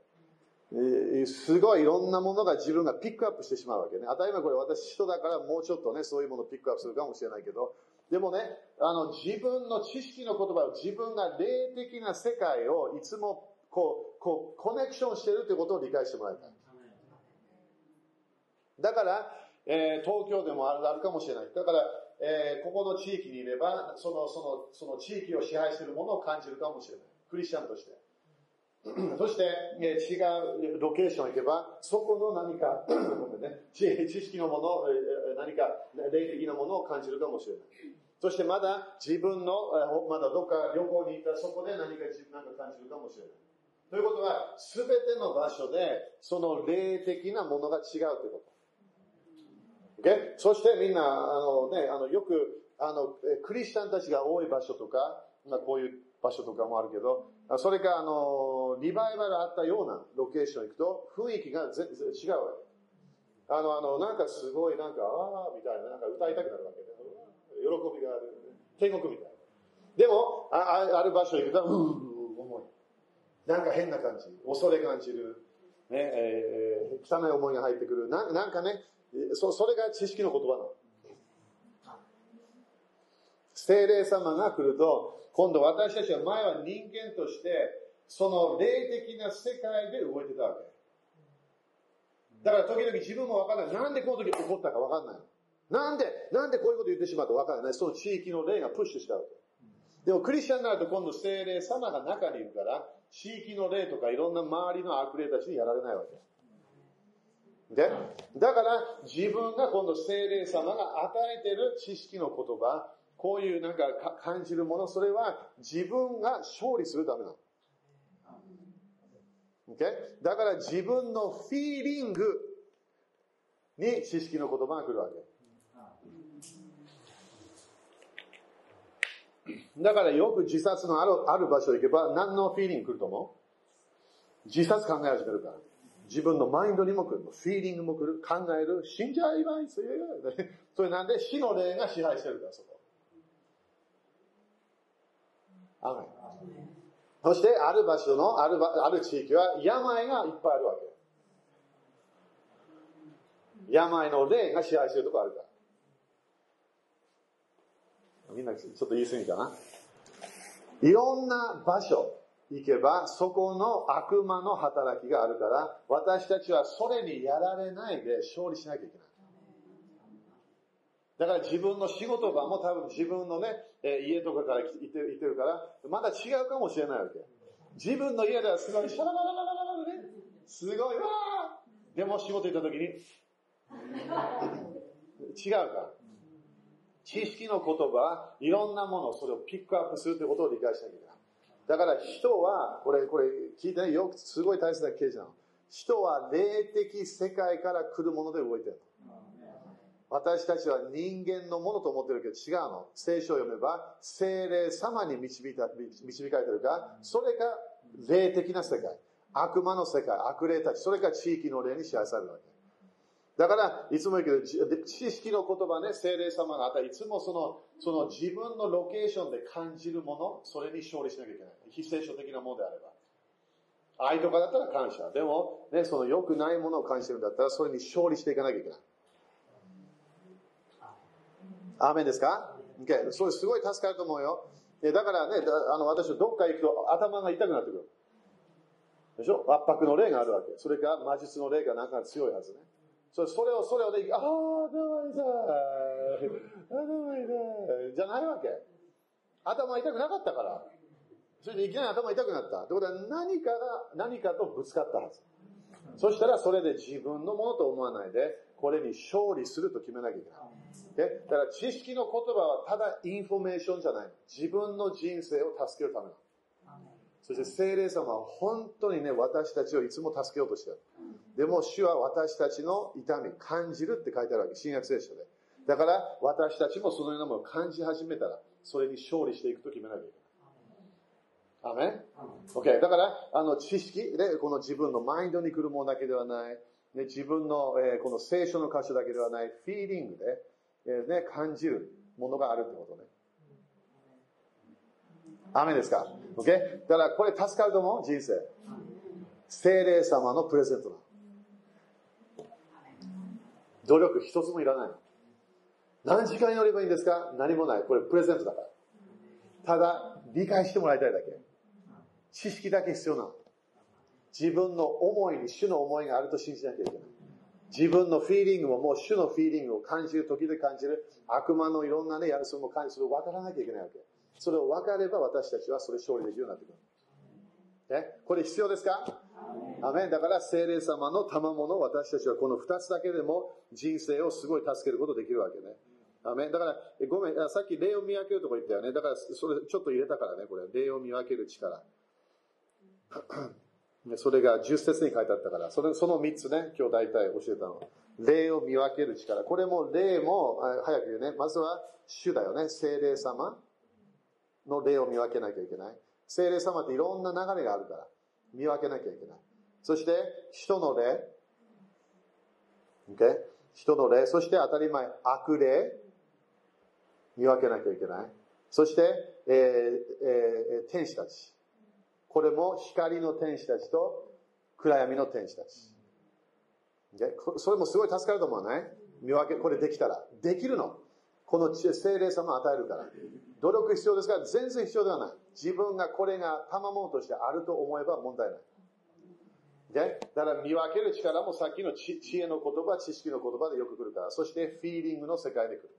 えー、すごいいろんなものが自分がピックアップしてしまうわけね。当たり前これ私人だからもうちょっとね、そういうものをピックアップするかもしれないけど、でもね、あの、自分の知識の言葉を自分が霊的な世界をいつもこう、こう、コネクションしてるということを理解してもらいたい。だから、えー、東京でもあるあるかもしれない。だから、えー、ここの地域にいれば、その、その、その地域を支配しているものを感じるかもしれない。クリスチャンとして。そして、え、違うロケーション行けば、そこの何かね、知識のもの、えー、何か霊的なものを感じるかもしれない。そしてまだ自分の、まだどっか旅行に行ったそこで何か自分なんか感じるかもしれない。ということは、すべての場所で、その霊的なものが違うということ。Okay? そしてみんな、あのね、あの、よく、あの、クリスチャンたちが多い場所とか、まあ、こういう場所とかもあるけど、それか、あの、リバイバルあったようなロケーション行くと、雰囲気が全然違うわけ。あの、あの、なんかすごい、なんか、ああ、みたいな、なんか歌いたくなるわけで、喜びがある。天国みたいな。でも、あある場所行くと、うう重い。なんか変な感じ。恐れ感じる。ね、えー、汚い思いが入ってくる。ななんかね、そそれが知識の言葉なの。精霊様が来ると、今度私たちは前は人間として、その霊的な世界で動いてたわけ。だから時々自分もわからない。なんでこの時起こったかわかんない。なんで、なんでこういうこと言ってしまうとわからない。その地域の霊がプッシュしたわけ。でもクリスチャンになると今度精霊様が中にいるから、地域の霊とかいろんな周りの悪霊たちにやられないわけ。で、だから自分が今度精霊様が与えてる知識の言葉、こういうなんか感じるもの、それは自分が勝利するためなの。Okay? だから自分のフィーリングに知識の言葉が来るわけ。だからよく自殺のあるある場所行けば何のフィーリング来ると思う？自殺考え始めるから。自分のマインドにも来る。フィーリングも来る。考える。死んじゃいまい。それなんで死の霊が支配してるから、そこ。アメそして、ある場所の、あるある地域は病がいっぱいあるわけ。病の霊が支配してるとこあるから。みんなちょっと言い過ぎかな。いろんな場所、行けば、そこの悪魔の働きがあるから、私たちはそれにやられないで勝利しなきゃいけない。だから自分の仕事場も多分自分のね、え家とかから行って行ってるから、まだ違うかもしれないわけ。自分の家ではすごいシャラララララララね、すごいわーでも仕事行った時に、違うか。知識の言葉、いろんなもの、それをピックアップするということを理解しなきゃいけない。だから人は、これ、これ聞いてね、よく、すごい大切なケースなの。人は霊的世界から来るもので動いてるの。私たちは人間のものと思ってるけど違うの。聖書を読めば、精霊様に導いた導かれてるか、それが霊的な世界。悪魔の世界、悪霊たち、それが地域の霊に支配されるわけ。だから、いつも言うけど、知識の言葉ね、精霊様があったらいつもその、その自分のロケーションで感じるもの、それに勝利しなきゃいけない。非聖書的なものであれば。愛とかだったら感謝。でも、ね、その良くないものを感じてるんだったら、それに勝利していかなきゃいけない。アーメンですか ?OK。それすごい助かると思うよ。だからね、あの、私どっか行くと頭が痛くなってくる。でしょ？圧迫の霊があるわけ。それから魔術の霊がなんか強いはずね。それそれを、それをで、ああ、頭痛い。頭痛い。じゃないわけ。頭痛くなかったから。それでいきなり頭痛くなった。ってことは何かが、何かとぶつかったはず。そしたらそれで自分のものと思わないで、これに勝利すると決めなきゃいけない。だから知識の言葉はただインフォメーションじゃない。自分の人生を助けるための。そして聖霊様は本当にね、私たちをいつも助けようとしてる。でも主は私たちの痛み、感じるって書いてあるわけ。新約聖書で。だから私たちもそのようなものを感じ始めたら、それに勝利していくと決めなきゃいけない。アメン ?OK。だから、あの、知識で、この自分のマインドに来るものだけではない、ね、自分の、えー、この聖書の箇所だけではない、フィーリングで、えー、ね、感じるものがあるってことね。雨ですか ?OK? だからこれ助かると思う？人生。精霊様のプレゼントだ。努力一つもいらない。何時間やればいいんですか？何もない。これプレゼントだから。ただ、理解してもらいたいだけ。知識だけ必要なの。自分の思いに主の思いがあると信じなきゃいけない。自分のフィーリングももう主のフィーリングを感じる、時で感じる、悪魔のいろんなね、やるそも感じる、分からなきゃいけないわけ。それを分かれば私たちはそれ勝利できるようになってくる。え？これ必要ですか？アメだから精霊様の賜物を私たちはこの2つだけでも人生をすごい助けることできるわけね。アメだから、ごめん、さっき霊を見分けるとこ言ったよね。だから、それちょっと入れたからね、これ。霊を見分ける力。それが10節に書いてあったから、それその3つね、今日大体教えたの。霊を見分ける力。これも霊も、早く言うね。まずは主だよね。精霊様の霊を見分けなきゃいけない。精霊様っていろんな流れがあるから、見分けなきゃいけない。そして、人の霊。Okay? 人の霊。そして当たり前、悪霊。見分けなきゃいけない。そして、えーえー、天使たち。これも光の天使たちと暗闇の天使たち。それもすごい助かると思わない？見分け、これできたら。できるの。この精霊様を与えるから。努力必要ですから全然必要ではない。自分がこれが賜物としてあると思えば問題ない。でだから見分ける力もさっきの知恵の言葉、知識の言葉でよく来るから。そしてフィーリングの世界で来る。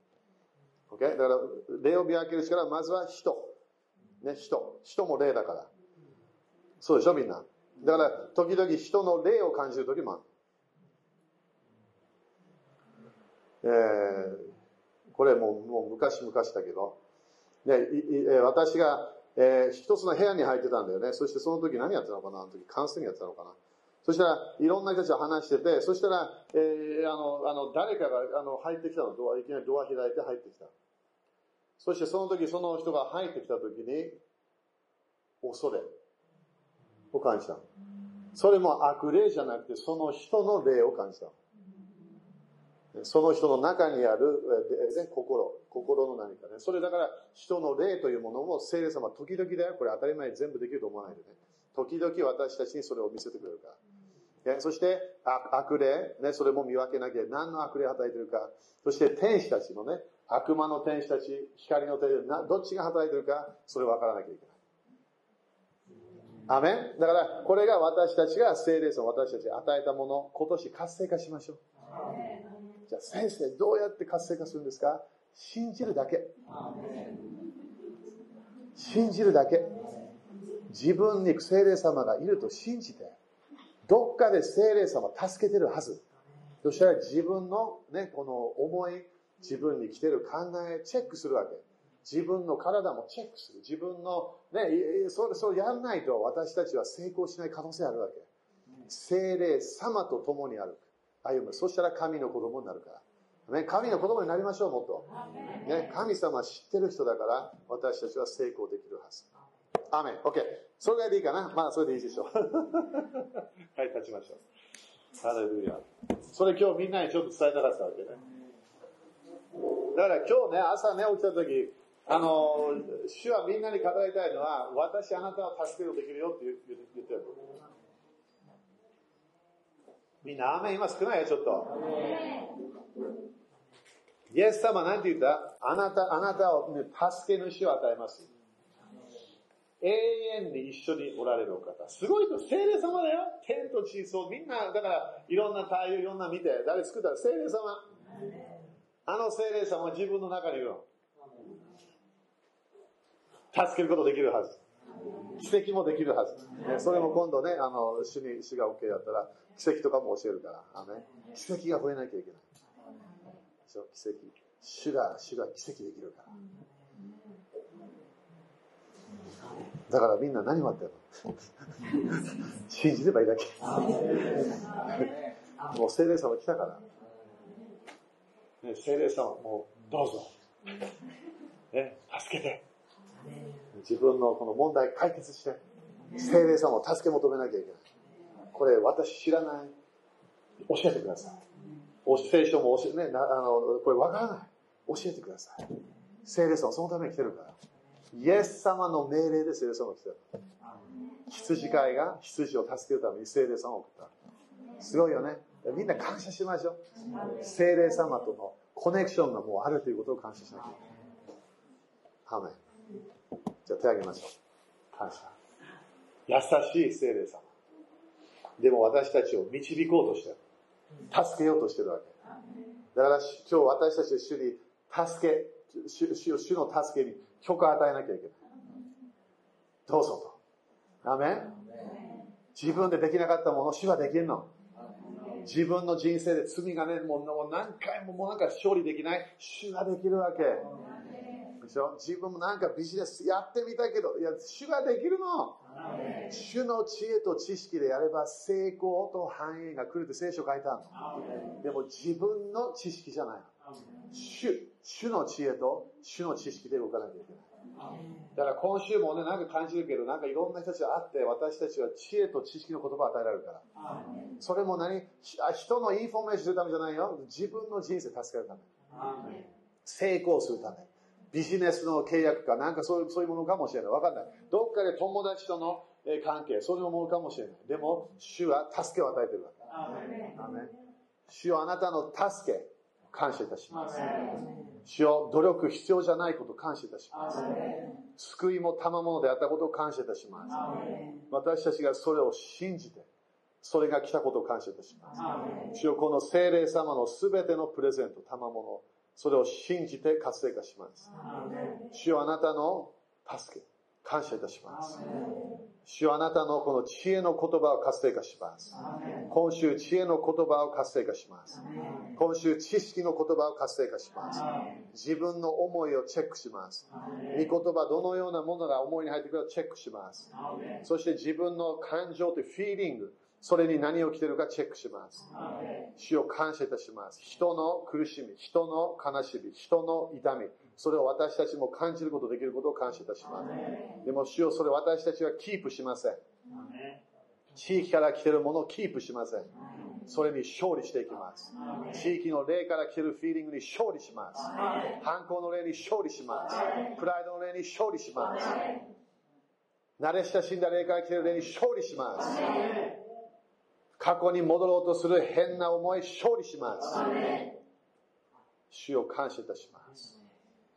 Okay? だから、霊を見分ける力はまずは人。ね、人。人も霊だから。そうでしょ、みんな。だから、時々人の霊を感じる時もある。えー、これももう昔々だけど、ね、私が、えー、一つの部屋に入ってたんだよね。そしてその時何やってたのかな？あの時カウンセリングやってたのかな？そしたら、いろんな人たちが話してて、そしたら、えー、あの、あの、誰かが、あの、入ってきたの、ドア、いきなりドア開いて入ってきた。そしてその時、その人が入ってきた時に、恐れを感じた。それも悪霊じゃなくて、その人の霊を感じた。その人の中にある、ね、心、心の何かね。それだから、人の霊というものも、聖霊様、時々だよ。これ当たり前に全部できると思わないでね。時々私たちにそれを見せてくれるから。そして、悪霊、ね、それも見分けなきゃ、何の悪霊を与えてるか。そして、天使たちのね、悪魔の天使たち、光の天使、どっちが働いてるか、それ分からなきゃいけない。アメン？だから、これが私たちが聖霊様、私たちに与えたもの、今年活性化しましょう。じゃあ先生、どうやって活性化するんですか？信じるだけ。信じるだけ。自分に聖霊様がいると信じて、どっかで聖霊様助けてるはず。そしたら自分のね、この思い、自分に来てる考え、チェックするわけ。自分の体もチェックする。自分の、ね、それ、それやらないと私たちは成功しない可能性あるわけ。精霊様と共に歩く。歩む。そしたら神の子供になるから。ね、神の子供になりましょう、もっと。ね、神様知ってる人だから、私たちは成功できるはず。アメン。オッケー。それぐらいでいいかなまあ、それでいいでしょう。はい、立ちましょう。ハレルヤ。それ今日みんなにちょっと伝えたかったわけね。だから今日ね、朝ね、起きた時、あの、主はみんなに語りたいのは、私あなたを助けるできるよって言ってる。みんな、雨今少ないよ、ちょっと。イエス様なんて言った？あなた、あなたを、ね、助け主を与えます。永遠に一緒におられるお方。すごいと、聖霊様だよ。天と地層、みんな、だから、いろんな太陽、いろんな見て、誰作った？ら聖霊様。あの聖霊様は自分の中にいるの。助けることできるはず。奇跡もできるはず。それも今度ね、あの、主に、主が OK だったら、奇跡とかも教えるから。あね、奇跡が増えなきゃいけない。そう、奇跡。主が、主が奇跡できるから。だからみんな何待ってるの？信じればいいだけ。もう精霊様来たから。ね、精霊様、もうどうぞ。ね、助けて。自分のこの問題解決して、精霊様を助け求めなきゃいけない。これ私知らない。教えてください。聖書も教え、ね、あの、これわからない。教えてください。聖霊様そのために来てるから。イエス様の命令で聖霊様が来てる。羊飼いが羊を助けるために聖霊様を送った。すごいよね。みんな感謝しましょう。精霊様とのコネクションがもうあるということを感謝しなきゃいけない。アメ。じゃあ手を挙げましょう。感謝。優しい精霊様。でも私たちを導こうとしてる。助けようとしてるわけ。だから今日私たちは主に助け、主主の助けに許可を与えなきゃいけない。どうぞと。アメン自分でできなかったもの、主はできるの。自分の人生で罪がね、もう何回ももうなんか勝利できない、主ができるわけ。でしょ？自分もなんかビジネスやってみたけど、いや、主ができるの。主の知恵と知識でやれば成功と繁栄が来るって聖書書いてあるの。でも自分の知識じゃない。主、主の知恵と主の知識で動かなきゃいけない。だから今週もね、なんか感じるけど、なんかいろんな人たちがあって、私たちは知恵と知識の言葉を与えられるから。それも何？人のインフォメーションするためじゃないよ。自分の人生助けるため。成功するため。ビジネスの契約か、なんかそういうそういうものかもしれない。わかんない。どっかで友達との関係、そういうものかもしれない。でも、主は助けを与えてるわけ。主はあなたの助け、感謝いたします。主よ努力必要じゃないことを感謝いたします。救いも賜物であったことを感謝いたします。私たちがそれを信じて、それが来たことを感謝いたします。主よこの精霊様のすべてのプレゼント、賜物、それを信じて活性化します。主よあなたの助け、感謝いたします。主あなたのこの知恵の言葉を活性化します。今週知恵の言葉を活性化します。今週知識の言葉を活性化します。自分の思いをチェックします。御言葉どのようなものが思いに入ってくるかチェックします。そして自分の感情というフィーリング、それに何を着てるかチェックします。主を感謝いたします。人の苦しみ、人の悲しみ、人の痛み、それを私たちも感じることできることを感謝いたします。でも主よそれ私たちはキープしません。地域から来てるものをキープしません。それに勝利していきます。地域の霊から来てるフィーリングに勝利します。反抗の霊に勝利します。プライドの霊に勝利します。慣れ親しんだ霊から来てる霊に勝利します。過去に戻ろうとする変な思い勝利します。主を感謝いたします。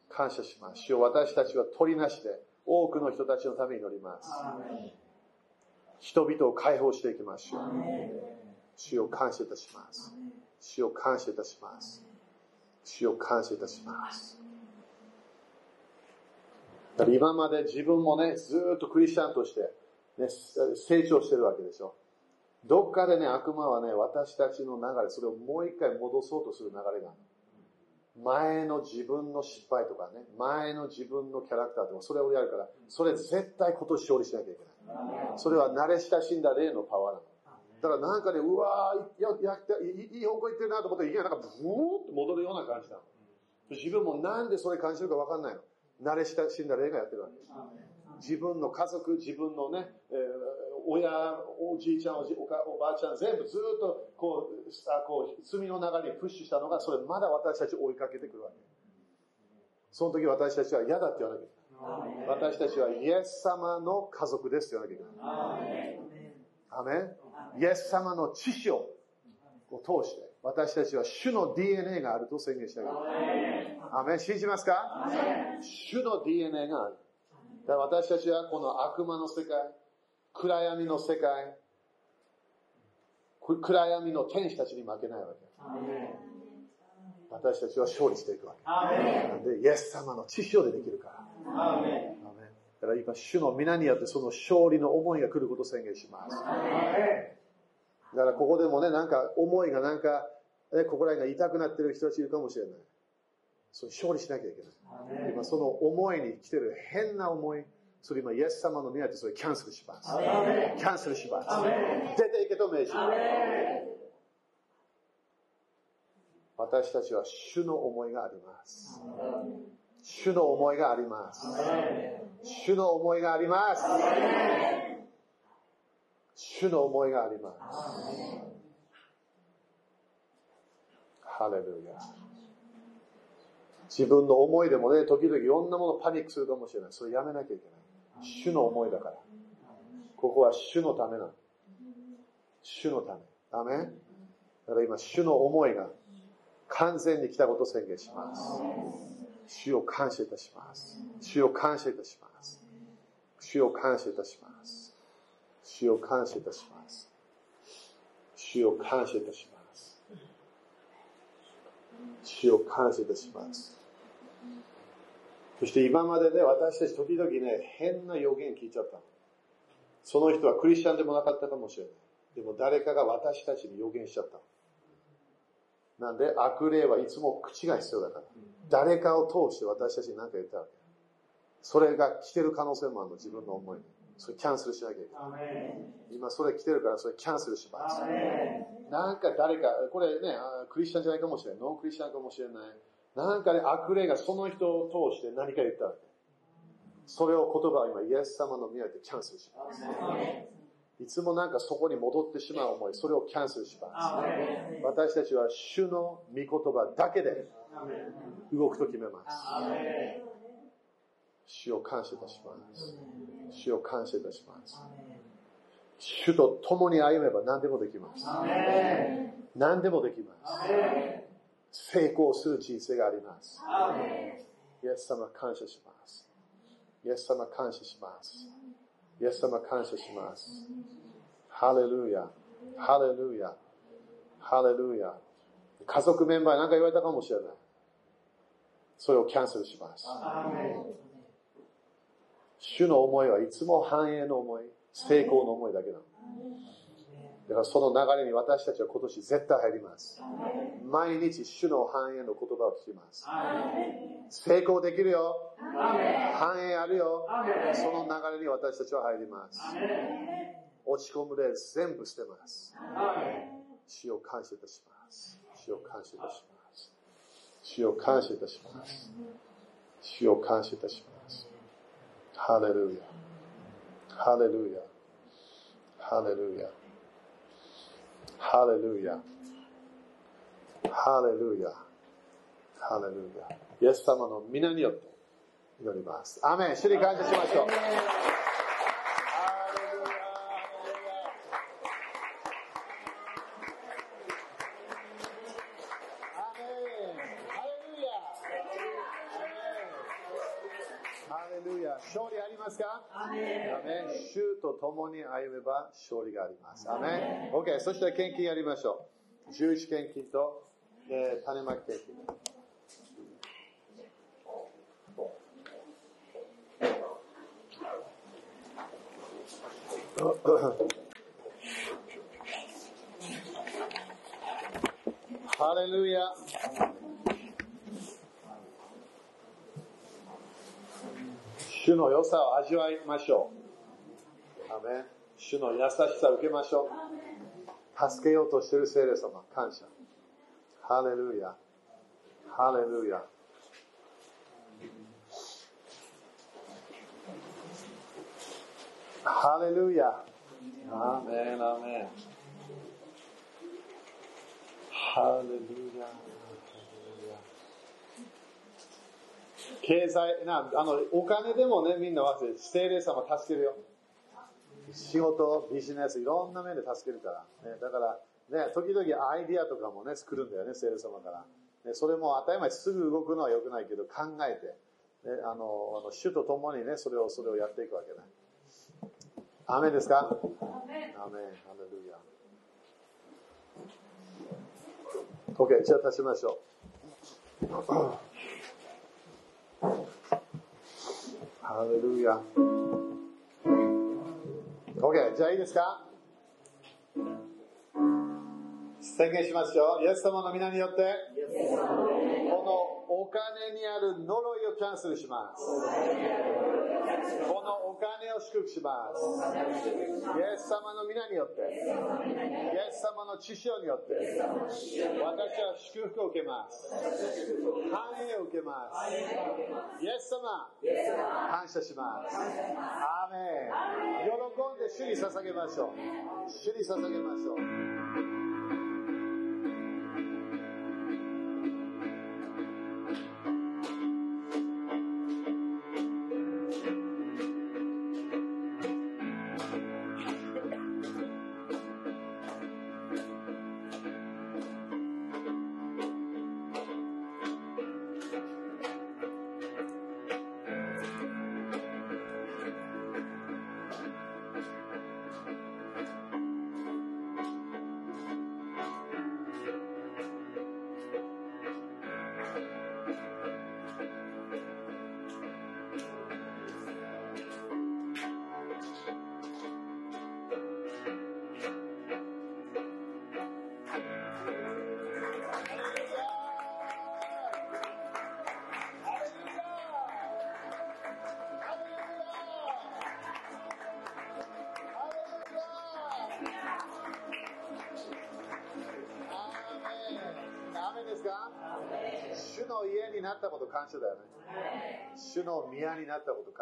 感謝します。主を私たちは取りなしで、多くの人たちのために祈ります。人々を解放していきましょう。主を感謝いたします。主を感謝いたします。主を感謝いたします。今まで自分もね、ずっとクリスチャンとして、ね、成長してるわけでしょ。どっかでね、悪魔はね、私たちの流れ、それをもう一回戻そうとする流れがある。前の自分の失敗とかね、前の自分のキャラクターとか、それをやるから、それ絶対今年勝利しなきゃいけない。それは慣れ親しんだ霊のパワーなの。だからなんかね、うわー、や、や、いい方向行ってるなと思ったら、いきななんかブーッと戻るような感じなの。自分もなんでそれ感じるかわかんないの。慣れ親しんだ霊がやってるわけです。自分の家族、自分のね、えー親、おじいちゃんおじおか、おばあちゃん、全部ずっとこう、さこう、罪の中にプッシュしたのが、それまだ私たち追いかけてくるわけ。その時私たちは嫌だって言わなきゃいけない。私たちはイエス様の家族ですって言わなきゃいけない。アメイエス様の知識を通して、私たちは主の DNA があると宣言してあげる。アメ信じますか？主の DNA がある。だから私たちはこの悪魔の世界、暗闇の世界、暗闇の天使たちに負けないわけ。私たちは勝利していくわけ。で、イエス様の知識でできるから。だから今、主の皆によってその勝利の思いが来ることを宣言します。だからここでもね、なんか思いがなんか、ね、ここら辺が痛くなってる人たちいるかもしれない。それ勝利しなきゃいけない。今その思いに来てる変な思い、それ今、イエス様の宮でそれキャンセルします。キャンセルします。出ていけと命じる。私たちは主の思いがあります。主の思いがあります。主の思いがあります。主の思いがあります。ハレルヤ。自分の思いでもね、時々いろんなものパニックするかもしれない。それやめなきゃいけない。主の思いだから。ここは主のためなの。主のため。アメだから今、主の思いが完全に来たことを宣言します。主を感謝いたします。主を感謝いたします。主を感謝いたします。主を感謝いたします。主を感謝いたします。主を感謝いたします。そして今までね、私たち時々ね、変な予言聞いちゃったの。その人はクリスチャンでもなかったかもしれない。でも誰かが私たちに予言しちゃったの。なんで悪霊はいつも口が必要だから。誰かを通して私たちに何か言ったわけ。それが来てる可能性もあるの、自分の思いに。それキャンセルしなきゃいけない。今それ来てるからそれキャンセルします。なんか誰か、これね、あクリスチャンじゃないかもしれない。ノンクリスチャンかもしれない。なんかね、悪霊がその人を通して何か言ったわけ。それを言葉を今、イエス様の宮でキャンセルします。いつもなんかそこに戻ってしまう思い、それをキャンセルします。私たちは主の御言葉だけで動くと決めます。主を感謝いたします。主を感謝いたします。主と共に歩めば何でもできます。何でもできます。成功する人生があります。イエス様感謝します。イエス様感謝します。イエス様感謝します。ハレルヤ。ハレルヤ。ハレルヤ。家族メンバーに何か言われたかもしれない。それをキャンセルします。主の思いはいつも繁栄の思い、成功の思いだけなの。だからその流れに私たちは今年絶対入ります。毎日主の繁栄の言葉を聞きます。成功できるよ。繁栄あるよ。その流れに私たちは入ります。落ち込む霊全部捨てます。主を感謝いたします。主を感謝いたします。主を感謝いたします。主を感謝いたします。ハレルヤ。ハレルヤ。ハレルヤ。ハレルヤ。ハレルヤ。ハレルヤ。イエス様の皆によって祈ります。アメン。主に感謝しましょう。ハレルヤ。アメン。ハレルヤ。ハレルヤ。勝利ありますか？アメン。主と共に歩めば勝利があります。アメン。OK。そして献金やりましょう。十一献金と、えー種まき献金。ハレルヤ。主の良さを味わいましょう。アメン主の優しさを受けましょう。助けようとしている聖霊様、感謝。ハレルヤ。ハレルヤ。ハレルヤ。アメン、アメン。ハレルヤ。経済、な、あの、お金でもね、みんな忘れて、聖霊様助けるよ。仕事、ビジネス、いろんな面で助けるから。ね、だから、ね、時々アイディアとかもね、作るんだよね、聖霊様から。ね、それも当たり前すぐ動くのは良くないけど、考えて、ね、あの、あの主と共にね、それを、それをやっていくわけね。アーメンですか？アーメン。ハレルヤ。OK、じゃあ足しましょう。ハレルヤ。OK、じゃあいいですか？宣言しますよ。イエス様の皆によって、このお金にある呪いをキャンセルします。このお金を祝福します。イエス様の皆によって、イエス様の知性によって、私は祝福を受けます。繁栄を受けます。イエス様、感謝します。アーメン。喜んで主に捧げましょう。主に捧げましょう。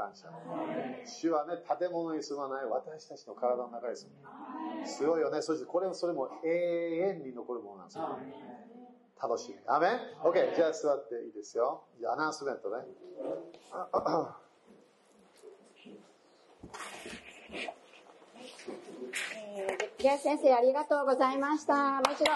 感謝。主はね、建物に住まない私たちの体の中に住む。すごいよね。そしてこれもそれも永遠に残るものなんですよ。楽しみ。アメン ?OK。じゃあ座っていいですよ。じゃあアナウンスメントね。
えー、ギャ先生ありがとうございました。もちろん、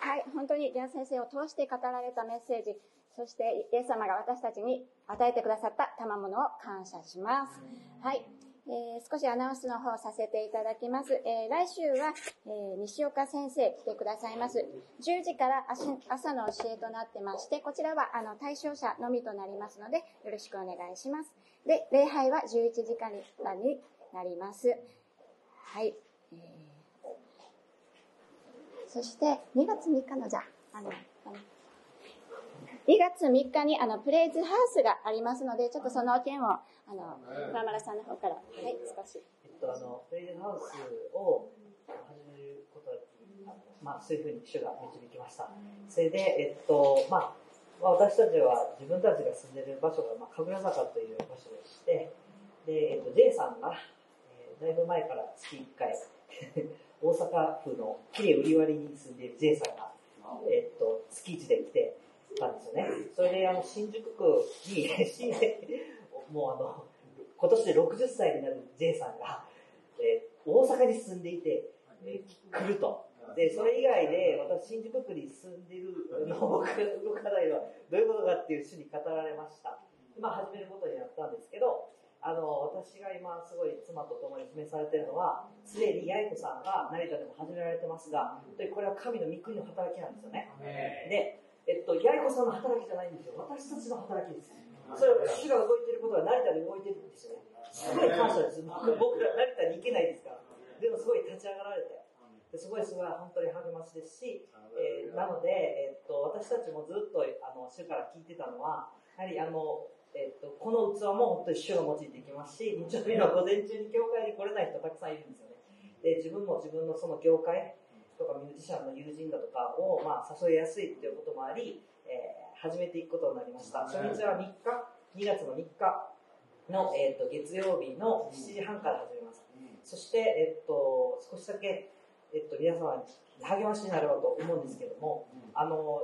はい、本当にギャ先生を通して語られたメッセージ、そしてイエス様が私たちに与えてくださった賜物を感謝します。はい。えー、少しアナウンスの方させていただきます。えー、来週は、えー、西岡先生来てくださいます。10時から朝の教えとなってまして、こちらはあの対象者のみとなりますので、よろしくお願いします。で、礼拝は11時間になります。はい。えー、そして、2月3日のじゃあ、の、2月3日にあのプレイズハウスがありますので、ちょっとその件を、あの、桑村さんの方から、はい、少し。
えっと、あの、プレイズハウスを始めることまあ、そういうふうに主が導きました。それで、えっと、まあ、まあ、私たちは自分たちが住んでる場所が、まあ、神楽坂という場所でして、で、えっと、J さんが、えー、だいぶ前から月1回、大阪府の綺麗売り割りに住んでいる J さんが、えっと、月1で来てたんですよね。それで、あの、新宿区に、もうあの、今年で60歳になる J さんが、えー、大阪に住んでいて、えー、来ると。で、それ以外で、私、新宿区に住んでるの僕の課題は、どういうことかっていう趣に語られました。まあ、始めることになったんですけど、あの、私が今すごい妻と共に示されているのは、すでに八重子さんが成田でも始められてますが、これは神の御国の働きなんですよね。で、えっと、八重子さんの働きじゃないんですよ。私たちの働きです。それは主が動いていることは成田で動いてるんですよね。すごい感謝です。僕ら成田に行けないですから。でもすごい立ち上がられて。すごいすごい本当に励ましですし、えー、なので、えー、っと私たちもずっとあの主から聞いてたのは、やはりあの、えー、っとこの器も本当に主が用いていきますし、日曜日の午前中に教会に来れない人たくさんいるんですよね。で自分も自分のその業界とかミュージシャンの友人だとかを、まあ、誘いやすいっていうこともあり、えー、始めていくことになりました。初日は3日、2月の3日の、えー、と月曜日の7時半から始めます。そして、えっと少しだけえっと、皆様に励ましになればと思うんですけども、あの、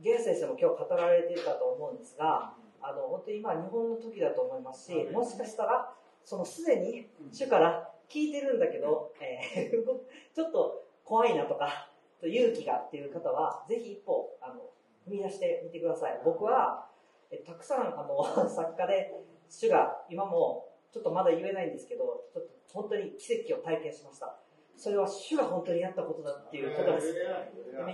ゲン先生も今日語られていたと思うんですが、あの、本当に今日本の時だと思いますし、もしかしたら、そのすでに主から聞いてるんだけど、えー、ちょっと怖いなとか、勇気がっていう方は、ぜひ一歩、あの、踏み出してみてください。僕は、えたくさん、あの、作家で、主が今も、ちょっとまだ言えないんですけど、ちょっと本当に奇跡を体験しました。それは主が本当にやったことだっていうことです。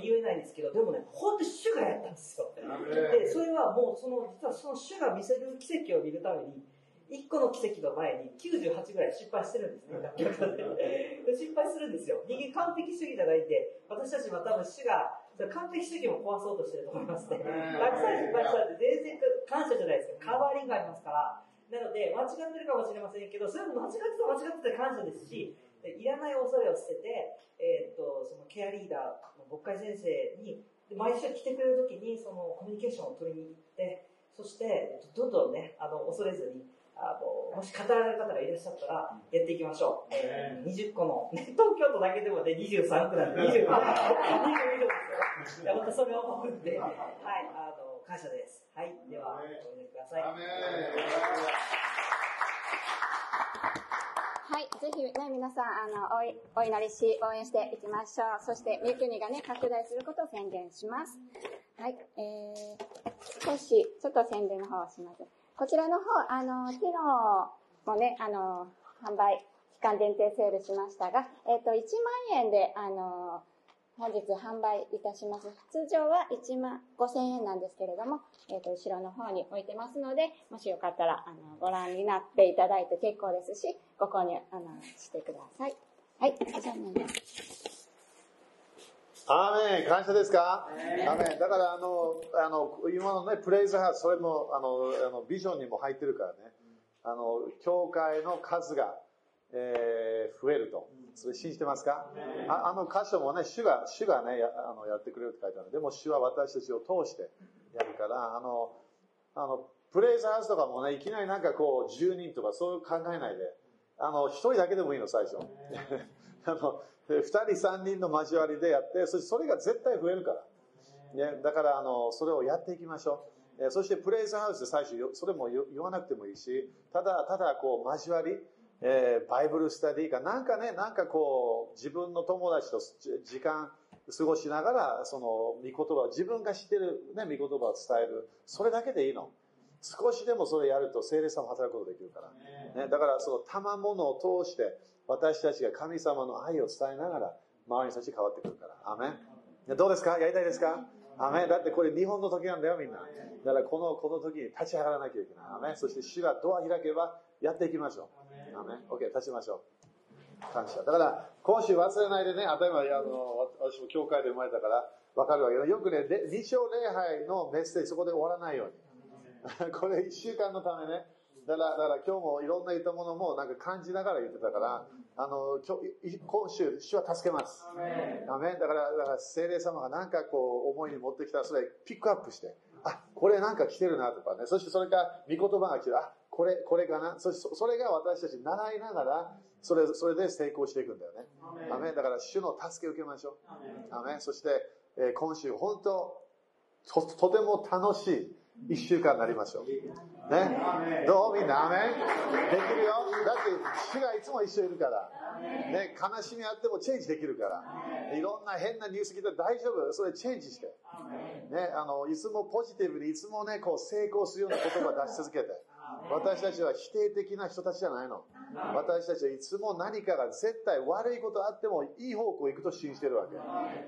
言えないんですけど、でもね、本当に主がやったんですよ。で、それはもう、その、実はその主が見せる奇跡を見るために、1個の奇跡の前に98ぐらい失敗してるんですね、失敗するんですよ。人間完璧主義じゃないんで、私たちは多分主が、完璧主義も壊そうとしてると思いますね。たくさん失敗したって全然感謝じゃないですか。カバーリングがありますから。なので、間違ってるかもしれませんけど、それも間違ってた間違ってた感謝ですし、いらない恐れを捨てて、えー、っと、そのケアリーダーの牧会先生に、毎週来てくれるときに、そのコミュニケーションを取りに行って、そして、どんどんね、あの、恐れずに、あの、もし語られる方がいらっしゃったら、やっていきましょう。えー、20個の、ね、東京都だけでもね、23区なんで、20個。20個ですよ。またそれを思って、はい、あの、感謝です。はい、では、お祈りください。
はい、ぜひね、皆さん、あの、おお祈りし、応援していきましょう。そして、三国がね、拡大することを宣言します。はい、えー、少し、ちょっと宣伝の方をします。こちらの方、あの、昨日もね、あの、販売、期間限定セールしましたが、えっ、と、1万円で、あの、本日販売いたします。通常は1万5千円なんですけれども、えっ、ー、と、後ろの方に置いてますので、もしよかったら、あの、ご覧になっていただいて結構ですし、ご購入、あの、してください。はい、以上になります。
アーメン感謝ですか？アーメンだからあの、あの、今のね、プレイズハーツ、それも、あの、あのビジョンにも入ってるからね。あの、教会の数が、えー増えると。それ信じてますか？ああの箇所もね、主が、主がねやあの、やってくれるって書いてある。でも主は私たちを通してやるから、あの、あの、プレイズハウスとかもね、いきなりなんかこう、10人とかそういう考えないで、あの、1人だけでもいいの、最初。あの、2人、3人の交わりでやって、そしてそれが絶対増えるから。ね、だから、あの、それをやっていきましょう。えーそして、プレイズハウスで最初よ、それもよ言わなくてもいいし、ただ、ただ、こう、交わり、えーバイブルスタディか、なんかね、なんかこう、自分の友達とじ時間過ごしながら、その、御言葉、自分が知ってるね、御言葉を伝える。それだけでいいの。少しでもそれやると聖霊様も働くことできるから。ね、だからその賜物を通して私たちが神様の愛を伝えながら周りの人たち変わってくるから。アーメンねどうですか？やりたいですか？アーメンだってこれ日本の時なんだよみんな。だからこのこの時に立ち上がらなきゃいけない。アーメンそして主がドア開けばやっていきましょう。アーメン ?OK、立ちましょう。感謝。だから、今週忘れないでね、例えば、あの、私も教会で生まれたから、わかるわけど、よくね、で日曜礼拝のメッセージ、そこで終わらないように。これ一週間のためね。だから、だから今日もいろんな言ったものもなんか感じながら言ってたから、あの、今日、い今週、主は助けます。アメンだから、だから聖霊様がなんかこう思いに持ってきたら、それピックアップして、あ、これなんか来てるなとかね。そしてそれから御言葉が来てる。あ、これ、これかな。そしてそれが私たち習いながら、それ、それで成功していくんだよね。アメンだから主の助けを受けましょう。アメンそして、えー今週本当と、とても楽しい一週間になりましょう。ね？どう？みんな、アメン？できるよ？だって、主がいつも一緒いるから。ね、悲しみあってもチェンジできるから。いろんな変なニュース聞いたら大丈夫？それチェンジして。ね、あの、いつもポジティブに、いつもね、こう成功するような言葉を出し続けて。私たちは否定的な人たちじゃないの。私たちはいつも何かが絶対悪いことあってもいい方向行くと信じてるわけ。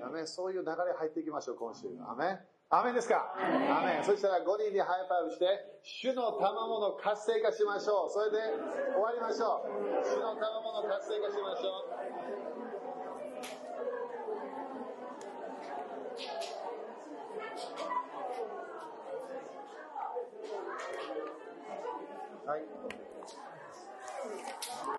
アメン。そういう流れ入っていきましょう、今週。アメアメンですか？アメンそしたら5人に high five して、主の賜物を活性化しましょう。それで終わりましょう。主の賜物を活性化しましょう。はい。